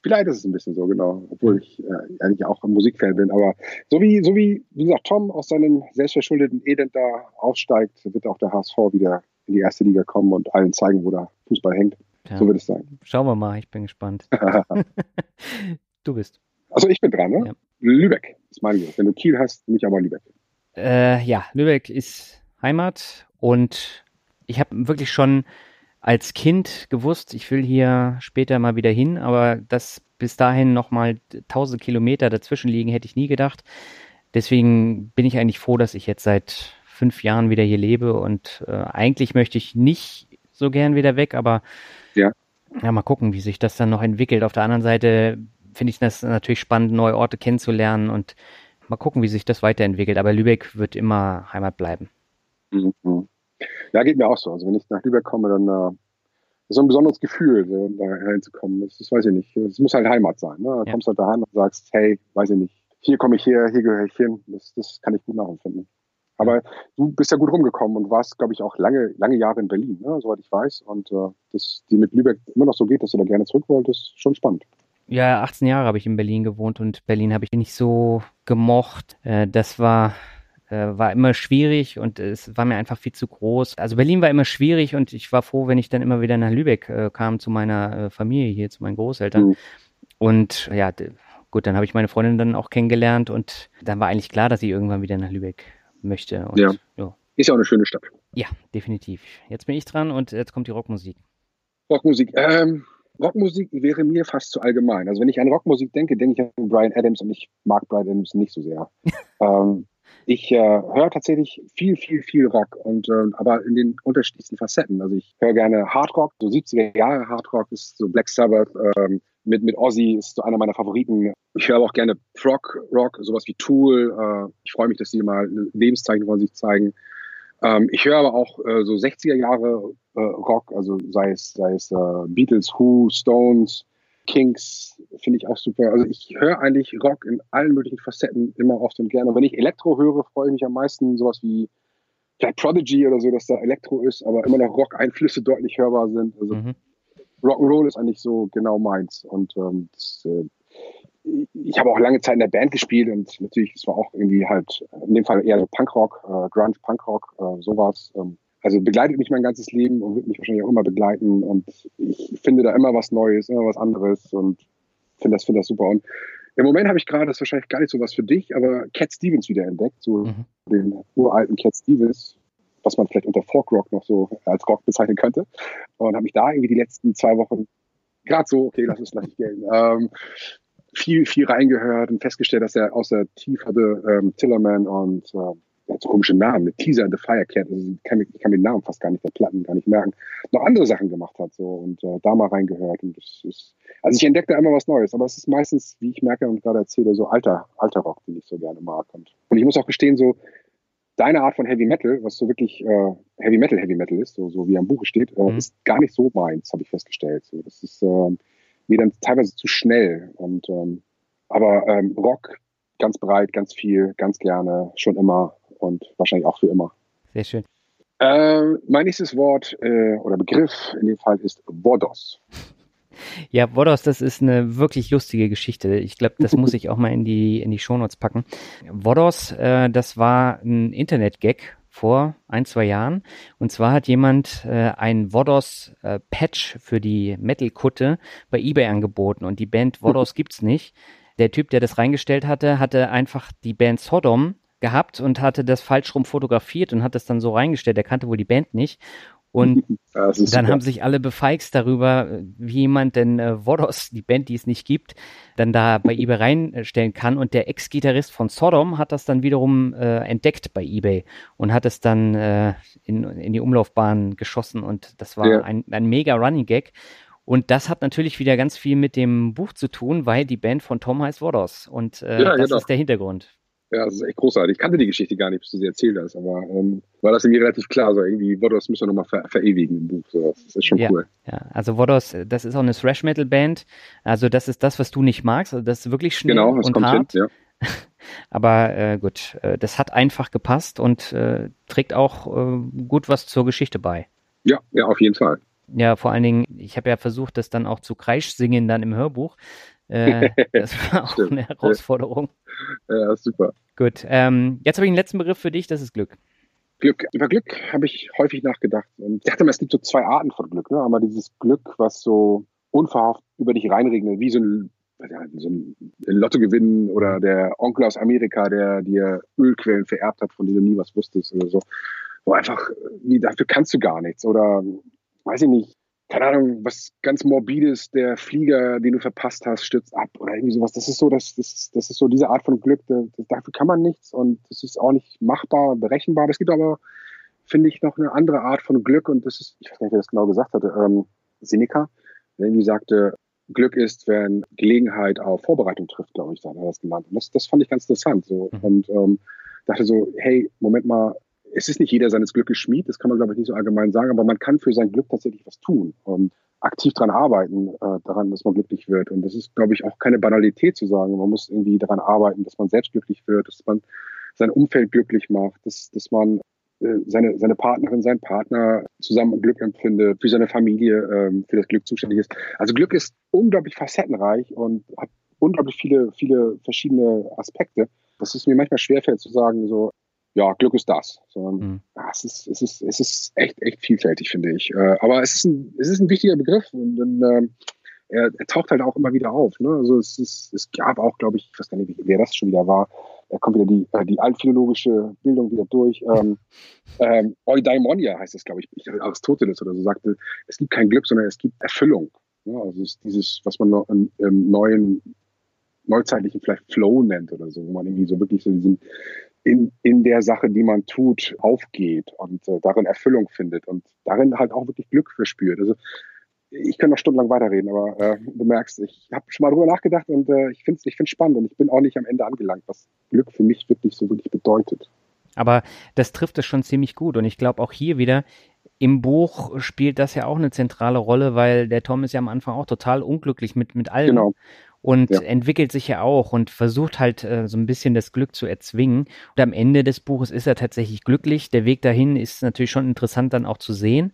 Vielleicht ist es ein bisschen so, genau. Obwohl ich äh, eigentlich auch ein Musikfan bin. Aber so wie, so wie, wie gesagt, Tom aus seinem selbstverschuldeten Elend da aussteigt, wird auch der HSV wieder in die erste Liga kommen und allen zeigen, wo der Fußball hängt. Ja. So wird es sein. Schauen wir mal, ich bin gespannt. *laughs* *laughs* du bist. Also ich bin dran, ne? Ja. Lübeck. ist meine Idee. Wenn du Kiel hast, nicht aber Lübeck. Äh, ja, Lübeck ist Heimat und ich habe wirklich schon als Kind gewusst, ich will hier später mal wieder hin, aber dass bis dahin nochmal tausend Kilometer dazwischen liegen, hätte ich nie gedacht. Deswegen bin ich eigentlich froh, dass ich jetzt seit fünf Jahren wieder hier lebe und äh, eigentlich möchte ich nicht so gern wieder weg, aber ja. ja, mal gucken, wie sich das dann noch entwickelt. Auf der anderen Seite finde ich das natürlich spannend, neue Orte kennenzulernen und mal gucken, wie sich das weiterentwickelt. Aber Lübeck wird immer Heimat bleiben. Mhm. Ja, geht mir auch so. Also wenn ich nach Lübeck komme, dann äh, ist so ein besonderes Gefühl, so da reinzukommen. Das, das weiß ich nicht. Es muss halt Heimat sein. Ne? Da ja. kommst du halt daheim und sagst, hey, weiß ich nicht, hier komme ich her, hier gehöre ich hin. Das, das kann ich gut nachempfinden. Aber du bist ja gut rumgekommen und warst, glaube ich, auch lange, lange Jahre in Berlin, ne? soweit ich weiß. Und äh, dass die mit Lübeck immer noch so geht, dass du da gerne zurück wolltest, ist schon spannend. Ja, 18 Jahre habe ich in Berlin gewohnt und Berlin habe ich nicht so gemocht. Äh, das war äh, war immer schwierig und es war mir einfach viel zu groß. Also Berlin war immer schwierig und ich war froh, wenn ich dann immer wieder nach Lübeck äh, kam zu meiner äh, Familie hier, zu meinen Großeltern. Mhm. Und ja, gut, dann habe ich meine Freundin dann auch kennengelernt und dann war eigentlich klar, dass sie irgendwann wieder nach Lübeck möchte. Und, ja. ja. Ist ja auch eine schöne Stadt. Ja, definitiv. Jetzt bin ich dran und jetzt kommt die Rockmusik. Rockmusik. Ähm, Rockmusik wäre mir fast zu allgemein. Also wenn ich an Rockmusik denke, denke ich an Brian Adams und ich mag Brian Adams nicht so sehr. *laughs* ähm, ich äh, höre tatsächlich viel, viel, viel Rock und äh, aber in den unterschiedlichsten Facetten. Also ich höre gerne Hardrock, so 70er Jahre Hardrock ist so Black Sabbath ähm, mit mit Ozzy ist so einer meiner Favoriten. Ich höre auch gerne Prog Rock, sowas wie Tool. Äh, ich freue mich, dass die mal ein Lebenszeichen von sich zeigen. Ähm, ich höre aber auch äh, so 60er Jahre äh, Rock, also sei es sei es äh, Beatles, Who, Stones, Kings finde ich auch super. Also ich höre eigentlich Rock in allen möglichen Facetten immer oft und gerne. Und wenn ich Elektro höre, freue ich mich am meisten sowas wie vielleicht Prodigy oder so, dass da Elektro ist, aber immer noch Rock-Einflüsse deutlich hörbar sind. Also mhm. Rock'n'Roll ist eigentlich so genau meins. Und ähm, das, äh, ich habe auch lange Zeit in der Band gespielt und natürlich, es war auch irgendwie halt in dem Fall eher so Punkrock, äh, Grunge, Punkrock, äh, sowas. Ähm, also begleitet mich mein ganzes Leben und wird mich wahrscheinlich auch immer begleiten. Und ich finde da immer was Neues, immer was anderes und finde das, finde das super. Und im Moment habe ich gerade, das ist wahrscheinlich gar nicht so was für dich, aber Cat Stevens wieder entdeckt, so mhm. den uralten Cat Stevens, was man vielleicht unter Folk Rock noch so als Rock bezeichnen könnte. Und habe mich da irgendwie die letzten zwei Wochen gerade so, okay, lass es gleich gehen, ähm, viel, viel reingehört und festgestellt, dass er außer Tief hatte ähm, Tillerman und äh, so komische Namen, Teaser and the Firecat, also ich, kann, ich kann den Namen fast gar nicht der Platten gar nicht merken, noch andere Sachen gemacht hat so und äh, da mal reingehört und das ist, also ich entdecke da immer was Neues, aber es ist meistens, wie ich merke und gerade erzähle, so alter, alter Rock, den ich so gerne mag und, und ich muss auch gestehen, so deine Art von Heavy Metal, was so wirklich äh, Heavy Metal Heavy Metal ist, so, so wie am Buche steht, äh, mhm. ist gar nicht so meins, habe ich festgestellt. So, das ist äh, mir dann teilweise zu schnell und ähm, aber ähm, Rock ganz breit, ganz viel, ganz gerne, schon immer und wahrscheinlich auch für immer. Sehr schön. Äh, mein nächstes Wort äh, oder Begriff in dem Fall ist Vodos. *laughs* Ja, Vodos, das ist eine wirklich lustige Geschichte. Ich glaube, das muss ich auch mal in die, in die Shownotes packen. Vodos, äh, das war ein Internet-Gag vor ein, zwei Jahren. Und zwar hat jemand äh, ein Vodos-Patch äh, für die Metal-Kutte bei eBay angeboten und die Band Vodos *laughs* gibt's nicht. Der Typ, der das reingestellt hatte, hatte einfach die Band Sodom gehabt und hatte das falsch rum fotografiert und hat das dann so reingestellt. Er kannte wohl die Band nicht. Und *laughs* dann super. haben sich alle befeixt darüber, wie jemand denn äh, Vodos, die Band, die es nicht gibt, dann da bei eBay reinstellen kann. Und der Ex-Gitarrist von Sodom hat das dann wiederum äh, entdeckt bei eBay und hat es dann äh, in, in die Umlaufbahn geschossen. Und das war ja. ein, ein mega Running Gag. Und das hat natürlich wieder ganz viel mit dem Buch zu tun, weil die Band von Tom heißt Vodos. Und äh, ja, das genau. ist der Hintergrund. Ja, das ist echt großartig. Ich kannte die Geschichte gar nicht, bis du sie erzählt hast, aber ähm, war das irgendwie relativ klar. So irgendwie, Vodos müssen wir nochmal ver verewigen im Buch. So, das ist schon ja, cool. Ja, also Vodos, das ist auch eine Thrash-Metal-Band. Also das ist das, was du nicht magst. Also das ist wirklich schnell genau, das und kommt hart. Hin, *laughs* ja. aber äh, gut, äh, das hat einfach gepasst und äh, trägt auch äh, gut was zur Geschichte bei. Ja, ja, auf jeden Fall. Ja, vor allen Dingen, ich habe ja versucht, das dann auch zu Kreisch singen dann im Hörbuch. Äh, *laughs* das war auch eine Herausforderung. Ja, super. Gut, ähm, jetzt habe ich einen letzten Begriff für dich, das ist Glück. Glück. Über Glück habe ich häufig nachgedacht. Und ich dachte mal, es gibt so zwei Arten von Glück. Ne? Einmal dieses Glück, was so unverhofft über dich reinregnet, wie so ein so ein Lotto gewinnen oder der Onkel aus Amerika, der dir Ölquellen vererbt hat, von denen du nie was wusstest oder so. Wo einfach, wie, dafür kannst du gar nichts. Oder, weiß ich nicht, keine Ahnung, was ganz morbides, der Flieger, den du verpasst hast, stürzt ab oder irgendwie sowas. Das ist so, das, das, das ist so diese Art von Glück, das, dafür kann man nichts und das ist auch nicht machbar, berechenbar. Es gibt aber, finde ich, noch eine andere Art von Glück und das ist, ich weiß nicht, wer das genau gesagt hatte, ähm, Seneca, der irgendwie sagte, Glück ist, wenn Gelegenheit auf Vorbereitung trifft, glaube ich, da hat er das genannt. Und das, das fand ich ganz interessant. So. Mhm. Und ähm, dachte so, hey, Moment mal, es ist nicht jeder seines Glückes Schmied, das kann man, glaube ich, nicht so allgemein sagen, aber man kann für sein Glück tatsächlich was tun und aktiv daran arbeiten, äh, daran, dass man glücklich wird. Und das ist, glaube ich, auch keine Banalität zu sagen. Man muss irgendwie daran arbeiten, dass man selbst glücklich wird, dass man sein Umfeld glücklich macht, dass, dass man äh, seine, seine Partnerin, sein Partner zusammen Glück empfindet, für seine Familie, ähm, für das Glück zuständig ist. Also Glück ist unglaublich facettenreich und hat unglaublich viele, viele verschiedene Aspekte. Das ist mir manchmal schwerfällt zu sagen, so, ja, Glück ist das. Sondern, mhm. ja, es, ist, es, ist, es ist echt, echt vielfältig, finde ich. Äh, aber es ist, ein, es ist ein wichtiger Begriff und dann, äh, er, er, taucht halt auch immer wieder auf. Ne? Also es, ist, es gab auch, glaube ich, ich weiß gar nicht, wer das schon wieder war, da kommt wieder die, äh, die altphilologische Bildung wieder durch. Ähm, *laughs* ähm, Eudaimonia heißt es, glaube ich, ich Aristoteles oder so sagte, es gibt kein Glück, sondern es gibt Erfüllung. Ja, also es ist dieses, was man noch im, im neuen, neuzeitlichen vielleicht Flow nennt oder so, wo man irgendwie so wirklich so diesen in, in der Sache, die man tut, aufgeht und äh, darin Erfüllung findet und darin halt auch wirklich Glück verspürt. Also ich kann noch stundenlang weiterreden, aber äh, du merkst, ich habe schon mal drüber nachgedacht und äh, ich finde es ich find's spannend und ich bin auch nicht am Ende angelangt, was Glück für mich wirklich so wirklich bedeutet. Aber das trifft es schon ziemlich gut und ich glaube auch hier wieder, im Buch spielt das ja auch eine zentrale Rolle, weil der Tom ist ja am Anfang auch total unglücklich mit, mit allem. Genau. Und ja. entwickelt sich ja auch und versucht halt äh, so ein bisschen das Glück zu erzwingen. Und am Ende des Buches ist er tatsächlich glücklich. Der Weg dahin ist natürlich schon interessant dann auch zu sehen.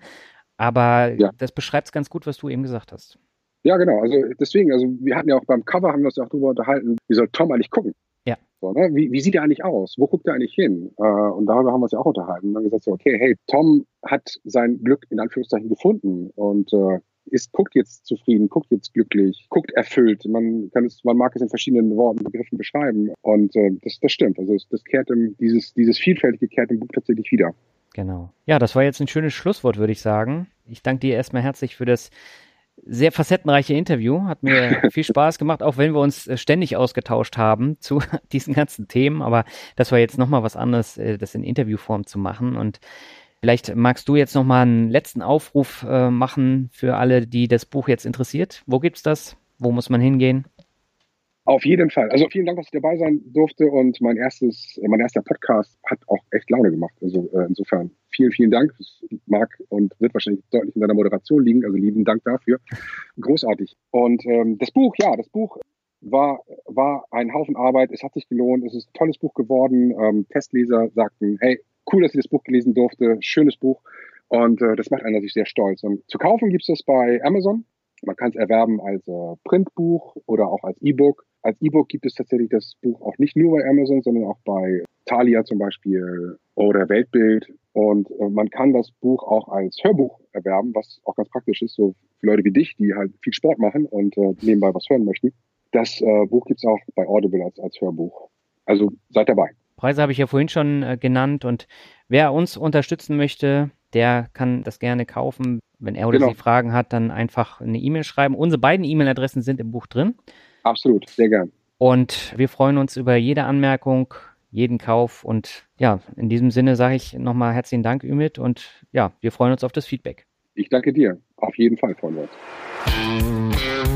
Aber ja. das beschreibt es ganz gut, was du eben gesagt hast. Ja, genau. Also deswegen, also wir hatten ja auch beim Cover, haben wir uns ja auch darüber unterhalten, wie soll Tom eigentlich gucken? Ja. So, ne? wie, wie, sieht er eigentlich aus? Wo guckt er eigentlich hin? Äh, und darüber haben wir uns ja auch unterhalten. Und dann gesagt, so, okay, hey, Tom hat sein Glück in Anführungszeichen gefunden und äh, ist, guckt jetzt zufrieden, guckt jetzt glücklich, guckt erfüllt. Man kann es, man mag es in verschiedenen Worten, Begriffen beschreiben. Und äh, das, das stimmt. Also das, kehrt im, dieses, dieses Vielfältige kehrt im Buch tatsächlich wieder. Genau. Ja, das war jetzt ein schönes Schlusswort, würde ich sagen. Ich danke dir erstmal herzlich für das sehr facettenreiche Interview. Hat mir *laughs* viel Spaß gemacht, auch wenn wir uns äh, ständig ausgetauscht haben zu *laughs* diesen ganzen Themen. Aber das war jetzt nochmal was anderes, äh, das in Interviewform zu machen. Und vielleicht magst du jetzt nochmal einen letzten Aufruf äh, machen für alle, die das Buch jetzt interessiert. Wo gibt's das? Wo muss man hingehen? Auf jeden Fall. Also vielen Dank, dass ich dabei sein durfte und mein erstes, mein erster Podcast hat auch echt Laune gemacht. Also äh, insofern vielen, vielen Dank. Das mag und wird wahrscheinlich deutlich in deiner Moderation liegen. Also lieben Dank dafür. Großartig. Und ähm, das Buch, ja, das Buch war, war ein Haufen Arbeit. Es hat sich gelohnt. Es ist ein tolles Buch geworden. Ähm, Testleser sagten, hey, cool, dass ich das Buch gelesen durfte. Schönes Buch. Und äh, das macht einen natürlich sehr stolz. Und zu kaufen gibt es das bei Amazon. Man kann es erwerben als äh, Printbuch oder auch als E-Book. Als E-Book gibt es tatsächlich das Buch auch nicht nur bei Amazon, sondern auch bei Thalia zum Beispiel oder Weltbild. Und äh, man kann das Buch auch als Hörbuch erwerben, was auch ganz praktisch ist, so für Leute wie dich, die halt viel Sport machen und äh, nebenbei was hören möchten. Das äh, Buch gibt es auch bei Audible als, als Hörbuch. Also seid dabei. Preise habe ich ja vorhin schon äh, genannt und wer uns unterstützen möchte, der kann das gerne kaufen. Wenn er oder genau. sie Fragen hat, dann einfach eine E-Mail schreiben. Unsere beiden E-Mail-Adressen sind im Buch drin. Absolut, sehr gern. Und wir freuen uns über jede Anmerkung, jeden Kauf. Und ja, in diesem Sinne sage ich nochmal herzlichen Dank, Ümit. Und ja, wir freuen uns auf das Feedback. Ich danke dir. Auf jeden Fall freuen wir uns.